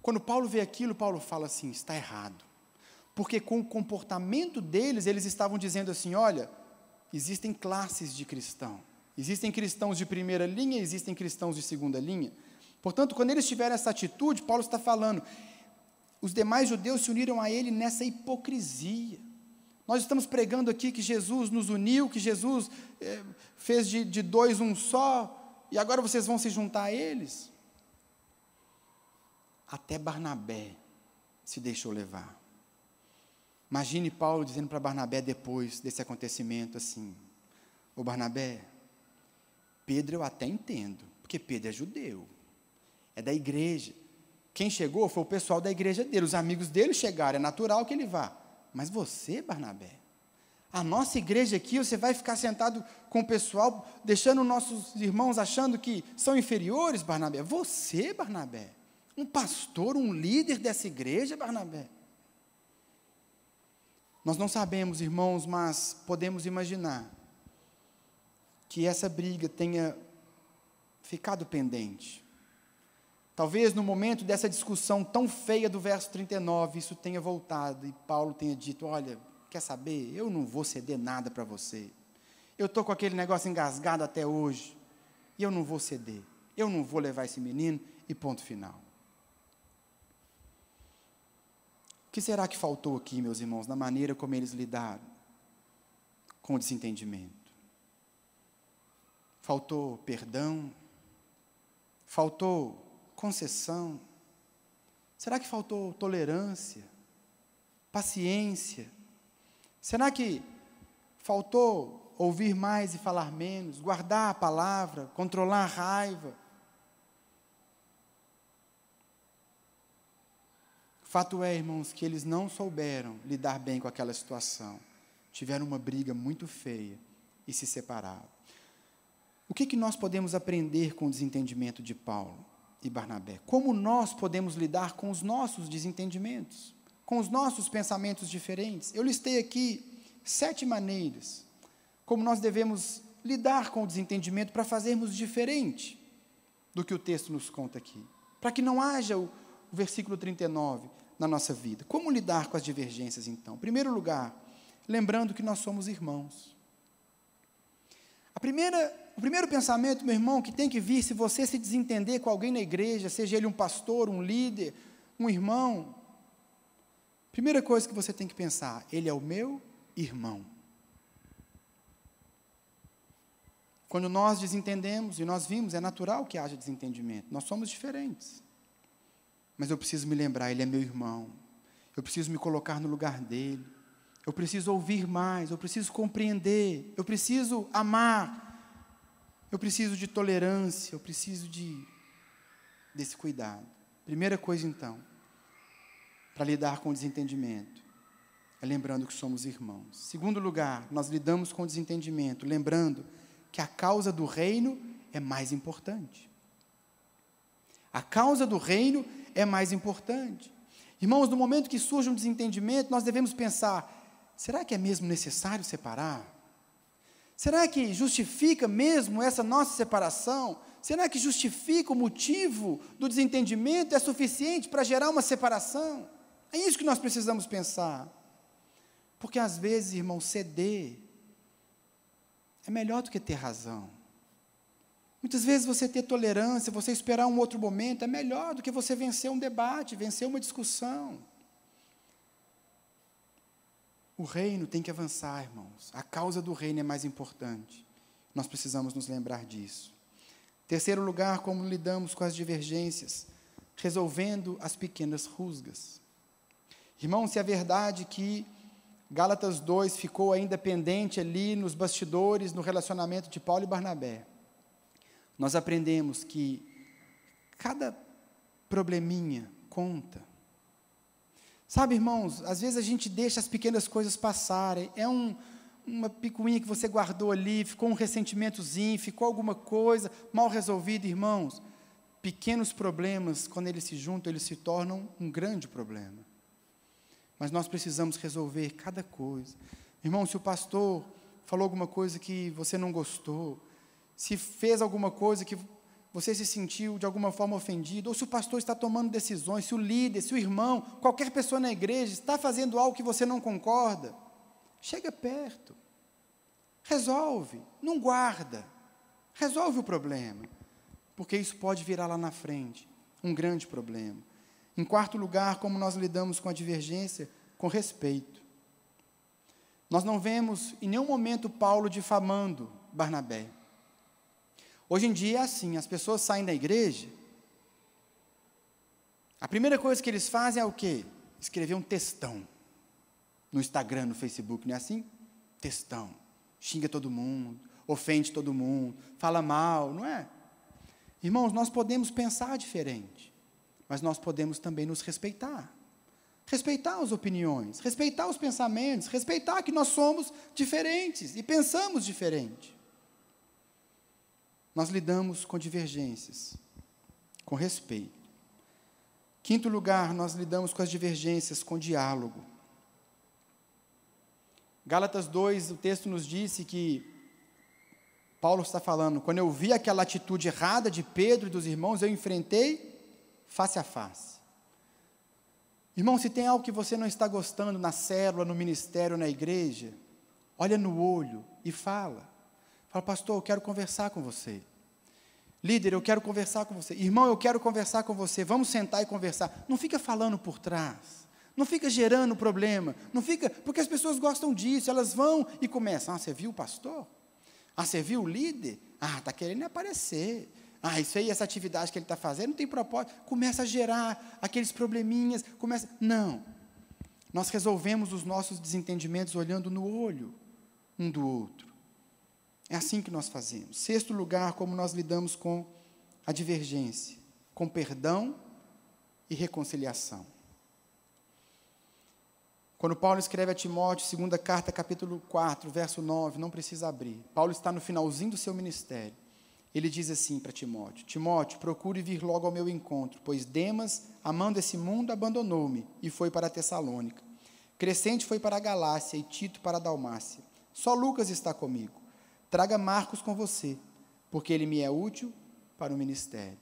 Quando Paulo vê aquilo, Paulo fala assim: está errado porque com o comportamento deles, eles estavam dizendo assim: olha, existem classes de cristão. Existem cristãos de primeira linha, existem cristãos de segunda linha. Portanto, quando eles tiveram essa atitude, Paulo está falando, os demais judeus se uniram a ele nessa hipocrisia. Nós estamos pregando aqui que Jesus nos uniu, que Jesus eh, fez de, de dois um só, e agora vocês vão se juntar a eles. Até Barnabé se deixou levar. Imagine Paulo dizendo para Barnabé depois desse acontecimento assim: Ô Barnabé, Pedro eu até entendo, porque Pedro é judeu, é da igreja. Quem chegou foi o pessoal da igreja dele, os amigos dele chegaram, é natural que ele vá. Mas você, Barnabé, a nossa igreja aqui, você vai ficar sentado com o pessoal, deixando nossos irmãos achando que são inferiores, Barnabé. Você, Barnabé, um pastor, um líder dessa igreja, Barnabé. Nós não sabemos, irmãos, mas podemos imaginar que essa briga tenha ficado pendente. Talvez no momento dessa discussão tão feia do verso 39, isso tenha voltado e Paulo tenha dito: Olha, quer saber? Eu não vou ceder nada para você. Eu estou com aquele negócio engasgado até hoje e eu não vou ceder. Eu não vou levar esse menino e ponto final. O que será que faltou aqui, meus irmãos, na maneira como eles lidaram com o desentendimento? Faltou perdão? Faltou concessão? Será que faltou tolerância? paciência? Será que faltou ouvir mais e falar menos, guardar a palavra, controlar a raiva? Fato é, irmãos, que eles não souberam lidar bem com aquela situação. Tiveram uma briga muito feia e se separaram. O que, que nós podemos aprender com o desentendimento de Paulo e Barnabé? Como nós podemos lidar com os nossos desentendimentos, com os nossos pensamentos diferentes? Eu listei aqui sete maneiras como nós devemos lidar com o desentendimento para fazermos diferente do que o texto nos conta aqui. Para que não haja o, o versículo 39, na nossa vida. Como lidar com as divergências, então? Em primeiro lugar, lembrando que nós somos irmãos. A primeira, o primeiro pensamento, meu irmão, que tem que vir se você se desentender com alguém na igreja, seja ele um pastor, um líder, um irmão, primeira coisa que você tem que pensar, ele é o meu irmão. Quando nós desentendemos, e nós vimos, é natural que haja desentendimento, nós somos diferentes. Mas eu preciso me lembrar, ele é meu irmão. Eu preciso me colocar no lugar dele. Eu preciso ouvir mais, eu preciso compreender, eu preciso amar. Eu preciso de tolerância, eu preciso de desse cuidado. Primeira coisa então, para lidar com o desentendimento, é lembrando que somos irmãos. Segundo lugar, nós lidamos com o desentendimento, lembrando que a causa do reino é mais importante. A causa do reino é mais importante. Irmãos, no momento que surge um desentendimento, nós devemos pensar: será que é mesmo necessário separar? Será que justifica mesmo essa nossa separação? Será que justifica o motivo do desentendimento? É suficiente para gerar uma separação? É isso que nós precisamos pensar. Porque às vezes, irmão, ceder é melhor do que ter razão. Muitas vezes você ter tolerância, você esperar um outro momento, é melhor do que você vencer um debate, vencer uma discussão. O reino tem que avançar, irmãos. A causa do reino é mais importante. Nós precisamos nos lembrar disso. Terceiro lugar, como lidamos com as divergências, resolvendo as pequenas rusgas. Irmãos, se é verdade que Gálatas 2 ficou ainda pendente ali nos bastidores, no relacionamento de Paulo e Barnabé, nós aprendemos que cada probleminha conta. Sabe, irmãos, às vezes a gente deixa as pequenas coisas passarem. É um, uma picuinha que você guardou ali, ficou um ressentimentozinho, ficou alguma coisa mal resolvida, irmãos. Pequenos problemas, quando eles se juntam, eles se tornam um grande problema. Mas nós precisamos resolver cada coisa. Irmão, se o pastor falou alguma coisa que você não gostou, se fez alguma coisa que você se sentiu de alguma forma ofendido, ou se o pastor está tomando decisões, se o líder, se o irmão, qualquer pessoa na igreja está fazendo algo que você não concorda, chega perto, resolve, não guarda, resolve o problema, porque isso pode virar lá na frente um grande problema. Em quarto lugar, como nós lidamos com a divergência? Com respeito. Nós não vemos em nenhum momento Paulo difamando Barnabé. Hoje em dia é assim, as pessoas saem da igreja, a primeira coisa que eles fazem é o quê? Escrever um textão. No Instagram, no Facebook, não é assim? Textão. Xinga todo mundo, ofende todo mundo, fala mal, não é? Irmãos, nós podemos pensar diferente, mas nós podemos também nos respeitar. Respeitar as opiniões, respeitar os pensamentos, respeitar que nós somos diferentes e pensamos diferente. Nós lidamos com divergências, com respeito. Quinto lugar, nós lidamos com as divergências com diálogo. Gálatas 2, o texto nos disse que Paulo está falando, quando eu vi aquela atitude errada de Pedro e dos irmãos, eu enfrentei face a face. Irmão, se tem algo que você não está gostando na célula, no ministério, na igreja, olha no olho e fala. Fala, pastor, eu quero conversar com você. Líder, eu quero conversar com você. Irmão, eu quero conversar com você. Vamos sentar e conversar. Não fica falando por trás. Não fica gerando problema. Não fica. Porque as pessoas gostam disso. Elas vão e começam. Ah, você viu o pastor? Ah, você viu o líder? Ah, está querendo aparecer. Ah, isso aí, essa atividade que ele está fazendo, não tem propósito. Começa a gerar aqueles probleminhas. Começa. Não. Nós resolvemos os nossos desentendimentos olhando no olho um do outro. É assim que nós fazemos. Sexto lugar, como nós lidamos com a divergência, com perdão e reconciliação. Quando Paulo escreve a Timóteo, segunda carta, capítulo 4, verso 9, não precisa abrir. Paulo está no finalzinho do seu ministério. Ele diz assim para Timóteo: Timóteo, procure vir logo ao meu encontro, pois Demas, amando esse mundo, abandonou-me e foi para Tessalônica. Crescente foi para a Galácia e Tito para a Dalmácia. Só Lucas está comigo. Traga Marcos com você, porque ele me é útil para o ministério.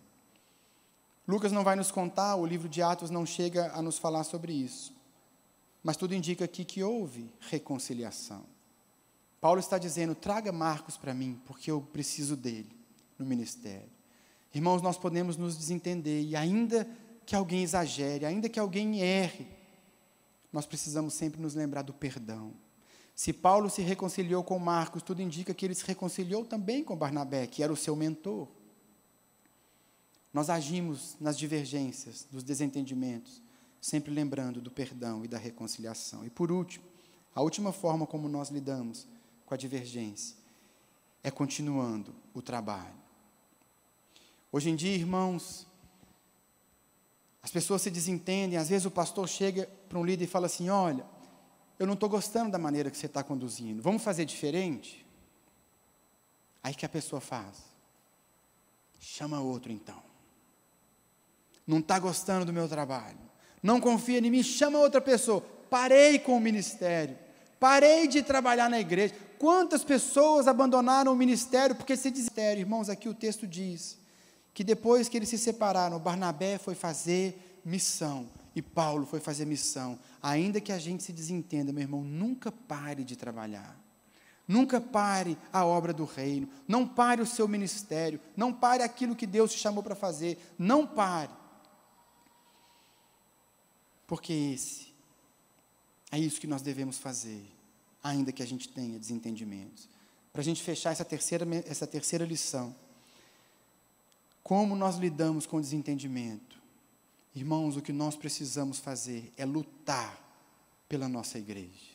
Lucas não vai nos contar, o livro de Atos não chega a nos falar sobre isso. Mas tudo indica aqui que houve reconciliação. Paulo está dizendo: traga Marcos para mim, porque eu preciso dele no ministério. Irmãos, nós podemos nos desentender, e ainda que alguém exagere, ainda que alguém erre, nós precisamos sempre nos lembrar do perdão. Se Paulo se reconciliou com Marcos, tudo indica que ele se reconciliou também com Barnabé, que era o seu mentor. Nós agimos nas divergências, nos desentendimentos, sempre lembrando do perdão e da reconciliação. E por último, a última forma como nós lidamos com a divergência é continuando o trabalho. Hoje em dia, irmãos, as pessoas se desentendem, às vezes o pastor chega para um líder e fala assim: Olha, eu não estou gostando da maneira que você está conduzindo, vamos fazer diferente? Aí que a pessoa faz? Chama outro então. Não está gostando do meu trabalho não confia em mim, chama outra pessoa. Parei com o ministério, parei de trabalhar na igreja. Quantas pessoas abandonaram o ministério porque se desistem? Irmãos, aqui o texto diz que depois que eles se separaram, Barnabé foi fazer missão e Paulo foi fazer missão. Ainda que a gente se desentenda, meu irmão, nunca pare de trabalhar. Nunca pare a obra do reino, não pare o seu ministério, não pare aquilo que Deus te chamou para fazer, não pare. Porque esse é isso que nós devemos fazer, ainda que a gente tenha desentendimentos. Para a gente fechar essa terceira, essa terceira lição. Como nós lidamos com o desentendimento? Irmãos, o que nós precisamos fazer é lutar pela nossa igreja,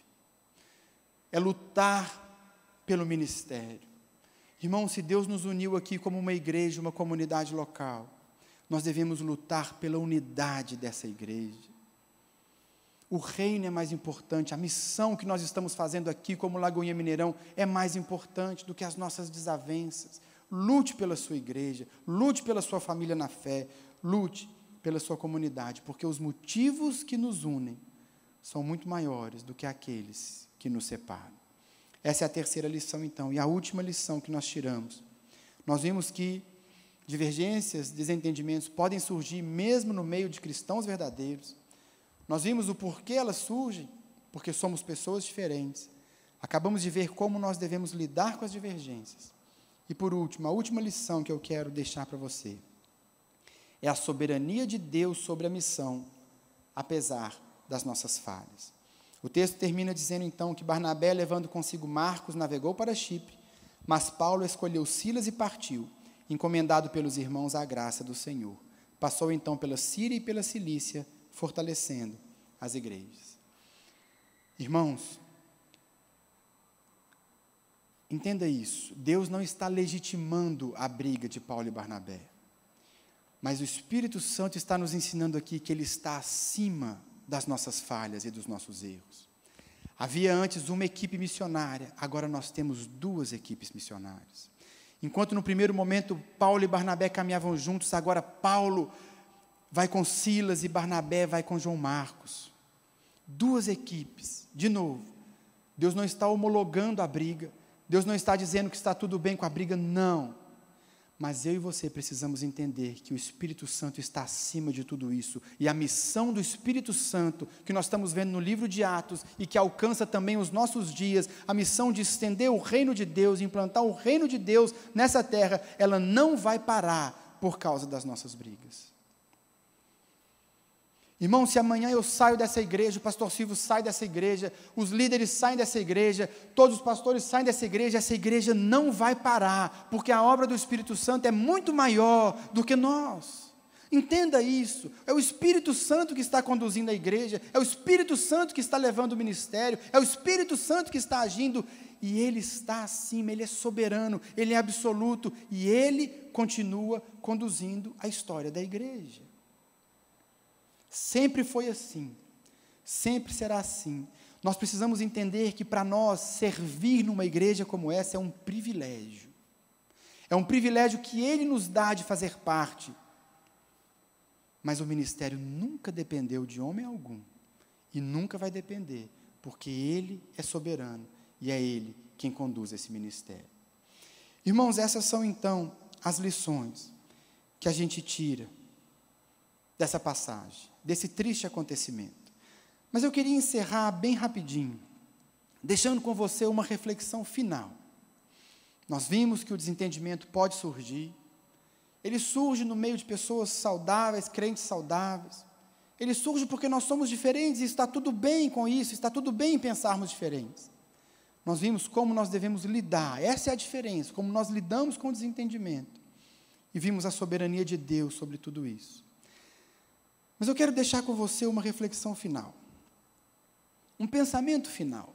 é lutar pelo ministério. Irmãos, se Deus nos uniu aqui como uma igreja, uma comunidade local, nós devemos lutar pela unidade dessa igreja. O reino é mais importante, a missão que nós estamos fazendo aqui, como Lagoinha Mineirão, é mais importante do que as nossas desavenças. Lute pela sua igreja, lute pela sua família na fé, lute pela sua comunidade, porque os motivos que nos unem são muito maiores do que aqueles que nos separam. Essa é a terceira lição, então. E a última lição que nós tiramos. Nós vimos que divergências, desentendimentos podem surgir mesmo no meio de cristãos verdadeiros nós vimos o porquê elas surgem, porque somos pessoas diferentes. Acabamos de ver como nós devemos lidar com as divergências. E por último, a última lição que eu quero deixar para você é a soberania de Deus sobre a missão, apesar das nossas falhas. O texto termina dizendo então que Barnabé, levando consigo Marcos, navegou para Chipre, mas Paulo escolheu Silas e partiu, encomendado pelos irmãos à graça do Senhor. Passou então pela Síria e pela Cilícia, fortalecendo as igrejas. Irmãos, entenda isso. Deus não está legitimando a briga de Paulo e Barnabé. Mas o Espírito Santo está nos ensinando aqui que Ele está acima das nossas falhas e dos nossos erros. Havia antes uma equipe missionária, agora nós temos duas equipes missionárias. Enquanto no primeiro momento Paulo e Barnabé caminhavam juntos, agora Paulo vai com Silas e Barnabé vai com João Marcos. Duas equipes, de novo. Deus não está homologando a briga, Deus não está dizendo que está tudo bem com a briga, não. Mas eu e você precisamos entender que o Espírito Santo está acima de tudo isso. E a missão do Espírito Santo, que nós estamos vendo no livro de Atos e que alcança também os nossos dias, a missão de estender o reino de Deus, implantar o reino de Deus nessa terra, ela não vai parar por causa das nossas brigas. Irmão, se amanhã eu saio dessa igreja, o pastor Silvio sai dessa igreja, os líderes saem dessa igreja, todos os pastores saem dessa igreja, essa igreja não vai parar, porque a obra do Espírito Santo é muito maior do que nós. Entenda isso. É o Espírito Santo que está conduzindo a igreja, é o Espírito Santo que está levando o ministério, é o Espírito Santo que está agindo, e ele está acima, ele é soberano, ele é absoluto, e ele continua conduzindo a história da igreja. Sempre foi assim, sempre será assim. Nós precisamos entender que para nós servir numa igreja como essa é um privilégio. É um privilégio que Ele nos dá de fazer parte. Mas o ministério nunca dependeu de homem algum. E nunca vai depender, porque Ele é soberano e é Ele quem conduz esse ministério. Irmãos, essas são então as lições que a gente tira dessa passagem, desse triste acontecimento. Mas eu queria encerrar bem rapidinho, deixando com você uma reflexão final. Nós vimos que o desentendimento pode surgir. Ele surge no meio de pessoas saudáveis, crentes saudáveis. Ele surge porque nós somos diferentes e está tudo bem com isso, está tudo bem em pensarmos diferentes. Nós vimos como nós devemos lidar, essa é a diferença, como nós lidamos com o desentendimento. E vimos a soberania de Deus sobre tudo isso. Mas eu quero deixar com você uma reflexão final. Um pensamento final.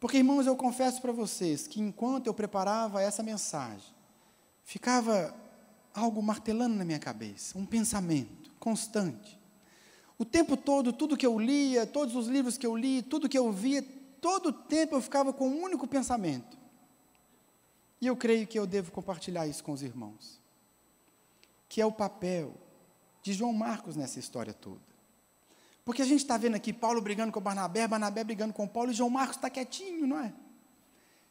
Porque, irmãos, eu confesso para vocês que enquanto eu preparava essa mensagem, ficava algo martelando na minha cabeça, um pensamento constante. O tempo todo, tudo que eu lia, todos os livros que eu li, tudo que eu via, todo o tempo eu ficava com um único pensamento. E eu creio que eu devo compartilhar isso com os irmãos. Que é o papel de João Marcos nessa história toda. Porque a gente está vendo aqui Paulo brigando com Barnabé, Barnabé brigando com Paulo, e João Marcos está quietinho, não é?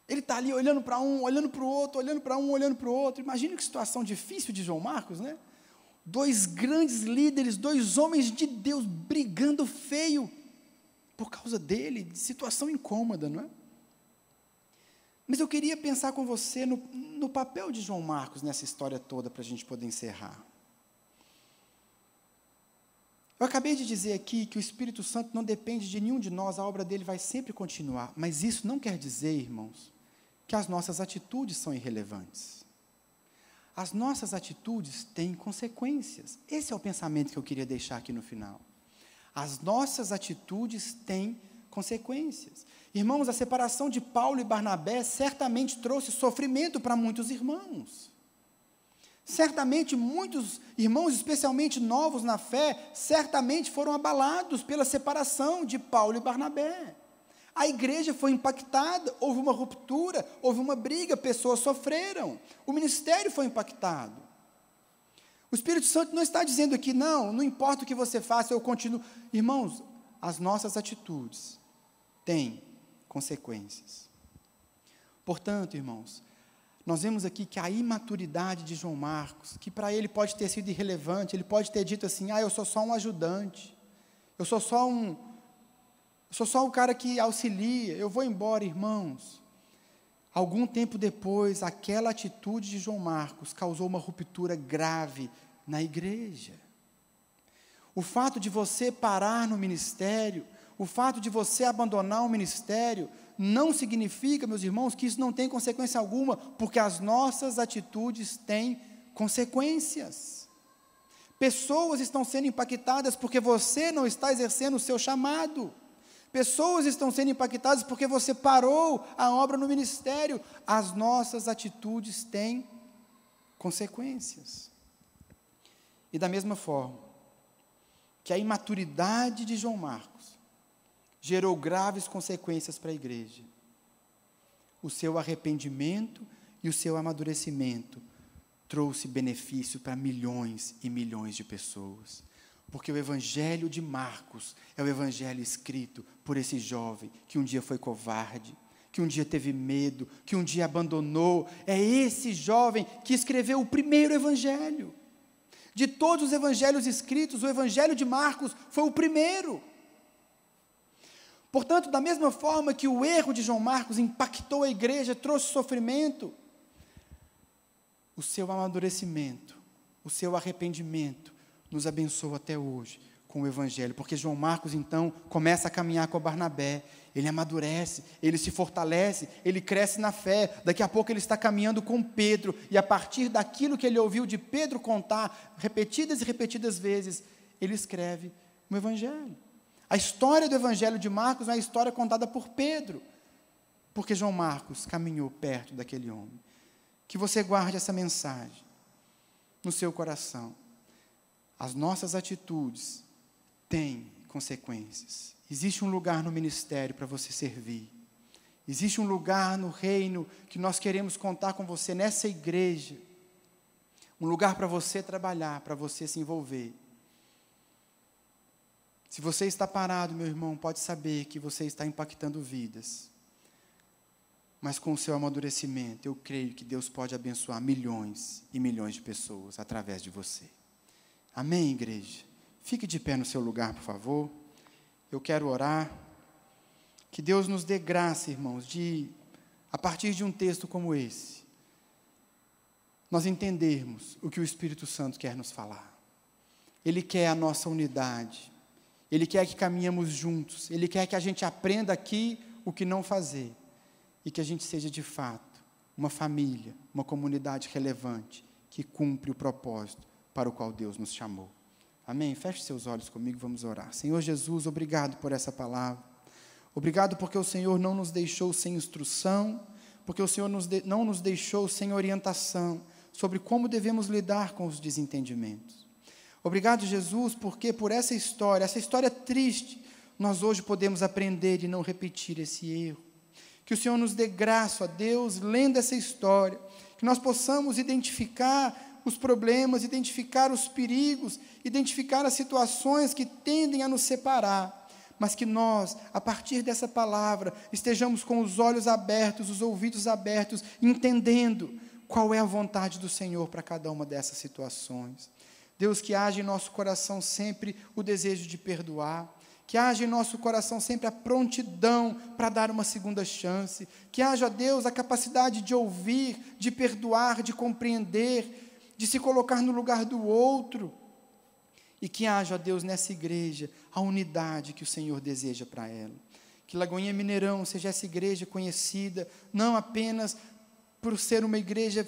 Ele está ali olhando para um, olhando para o outro, olhando para um, olhando para o outro. Imagine que situação difícil de João Marcos, né? Dois grandes líderes, dois homens de Deus brigando feio por causa dele, de situação incômoda, não é? Mas eu queria pensar com você no, no papel de João Marcos nessa história toda para a gente poder encerrar. Eu acabei de dizer aqui que o Espírito Santo não depende de nenhum de nós, a obra dele vai sempre continuar. Mas isso não quer dizer, irmãos, que as nossas atitudes são irrelevantes. As nossas atitudes têm consequências. Esse é o pensamento que eu queria deixar aqui no final. As nossas atitudes têm consequências. Irmãos, a separação de Paulo e Barnabé certamente trouxe sofrimento para muitos irmãos. Certamente muitos irmãos, especialmente novos na fé, certamente foram abalados pela separação de Paulo e Barnabé. A igreja foi impactada, houve uma ruptura, houve uma briga, pessoas sofreram, o ministério foi impactado. O Espírito Santo não está dizendo aqui, não, não importa o que você faça, eu continuo. Irmãos, as nossas atitudes têm consequências. Portanto, irmãos, nós vemos aqui que a imaturidade de João Marcos, que para ele pode ter sido irrelevante, ele pode ter dito assim: "Ah, eu sou só um ajudante. Eu sou só um eu sou só o cara que auxilia, eu vou embora, irmãos". Algum tempo depois, aquela atitude de João Marcos causou uma ruptura grave na igreja. O fato de você parar no ministério, o fato de você abandonar o ministério, não significa, meus irmãos, que isso não tem consequência alguma, porque as nossas atitudes têm consequências. Pessoas estão sendo impactadas porque você não está exercendo o seu chamado. Pessoas estão sendo impactadas porque você parou a obra no ministério. As nossas atitudes têm consequências. E da mesma forma que a imaturidade de João Marcos gerou graves consequências para a igreja. O seu arrependimento e o seu amadurecimento trouxe benefício para milhões e milhões de pessoas. Porque o Evangelho de Marcos é o Evangelho escrito por esse jovem que um dia foi covarde, que um dia teve medo, que um dia abandonou. É esse jovem que escreveu o primeiro Evangelho. De todos os evangelhos escritos, o Evangelho de Marcos foi o primeiro. Portanto, da mesma forma que o erro de João Marcos impactou a igreja, trouxe sofrimento, o seu amadurecimento, o seu arrependimento nos abençoa até hoje, com o Evangelho, porque João Marcos então começa a caminhar com Barnabé, ele amadurece, ele se fortalece, ele cresce na fé. Daqui a pouco ele está caminhando com Pedro, e a partir daquilo que ele ouviu de Pedro contar, repetidas e repetidas vezes, ele escreve o Evangelho. A história do Evangelho de Marcos é uma história contada por Pedro, porque João Marcos caminhou perto daquele homem. Que você guarde essa mensagem no seu coração. As nossas atitudes tem consequências. Existe um lugar no ministério para você servir. Existe um lugar no reino que nós queremos contar com você nessa igreja. Um lugar para você trabalhar, para você se envolver. Se você está parado, meu irmão, pode saber que você está impactando vidas. Mas com o seu amadurecimento, eu creio que Deus pode abençoar milhões e milhões de pessoas através de você. Amém, igreja? Fique de pé no seu lugar, por favor. Eu quero orar. Que Deus nos dê graça, irmãos, de, a partir de um texto como esse, nós entendermos o que o Espírito Santo quer nos falar. Ele quer a nossa unidade. Ele quer que caminhemos juntos. Ele quer que a gente aprenda aqui o que não fazer. E que a gente seja, de fato, uma família, uma comunidade relevante, que cumpre o propósito para o qual Deus nos chamou. Amém? Feche seus olhos comigo, vamos orar. Senhor Jesus, obrigado por essa palavra. Obrigado porque o Senhor não nos deixou sem instrução, porque o Senhor nos de, não nos deixou sem orientação sobre como devemos lidar com os desentendimentos. Obrigado, Jesus, porque por essa história, essa história triste, nós hoje podemos aprender e não repetir esse erro. Que o Senhor nos dê graça, a Deus, lendo essa história, que nós possamos identificar os problemas, identificar os perigos, identificar as situações que tendem a nos separar, mas que nós, a partir dessa palavra, estejamos com os olhos abertos, os ouvidos abertos, entendendo qual é a vontade do Senhor para cada uma dessas situações. Deus, que haja em nosso coração sempre o desejo de perdoar, que haja em nosso coração sempre a prontidão para dar uma segunda chance, que haja, Deus, a capacidade de ouvir, de perdoar, de compreender, de se colocar no lugar do outro. E que haja, Deus, nessa igreja, a unidade que o Senhor deseja para ela. Que Lagoinha Mineirão seja essa igreja conhecida, não apenas por ser uma igreja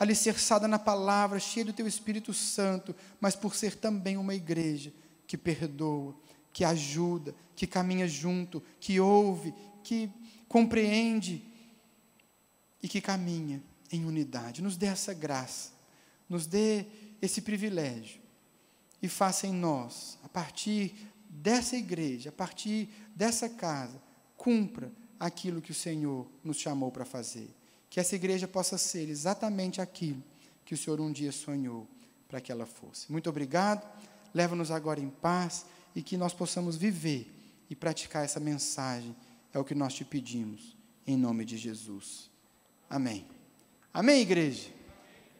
alicerçada na palavra, cheia do teu Espírito Santo, mas por ser também uma igreja que perdoa, que ajuda, que caminha junto, que ouve, que compreende e que caminha em unidade. Nos dê essa graça nos dê esse privilégio e faça em nós, a partir dessa igreja, a partir dessa casa, cumpra aquilo que o Senhor nos chamou para fazer. Que essa igreja possa ser exatamente aquilo que o Senhor um dia sonhou para que ela fosse. Muito obrigado. Leva-nos agora em paz e que nós possamos viver e praticar essa mensagem. É o que nós te pedimos, em nome de Jesus. Amém. Amém, igreja?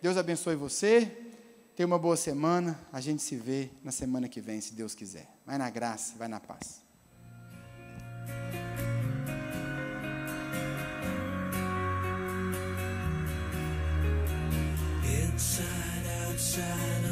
Deus abençoe você. Tenha uma boa semana. A gente se vê na semana que vem, se Deus quiser. Vai na graça, vai na paz. shine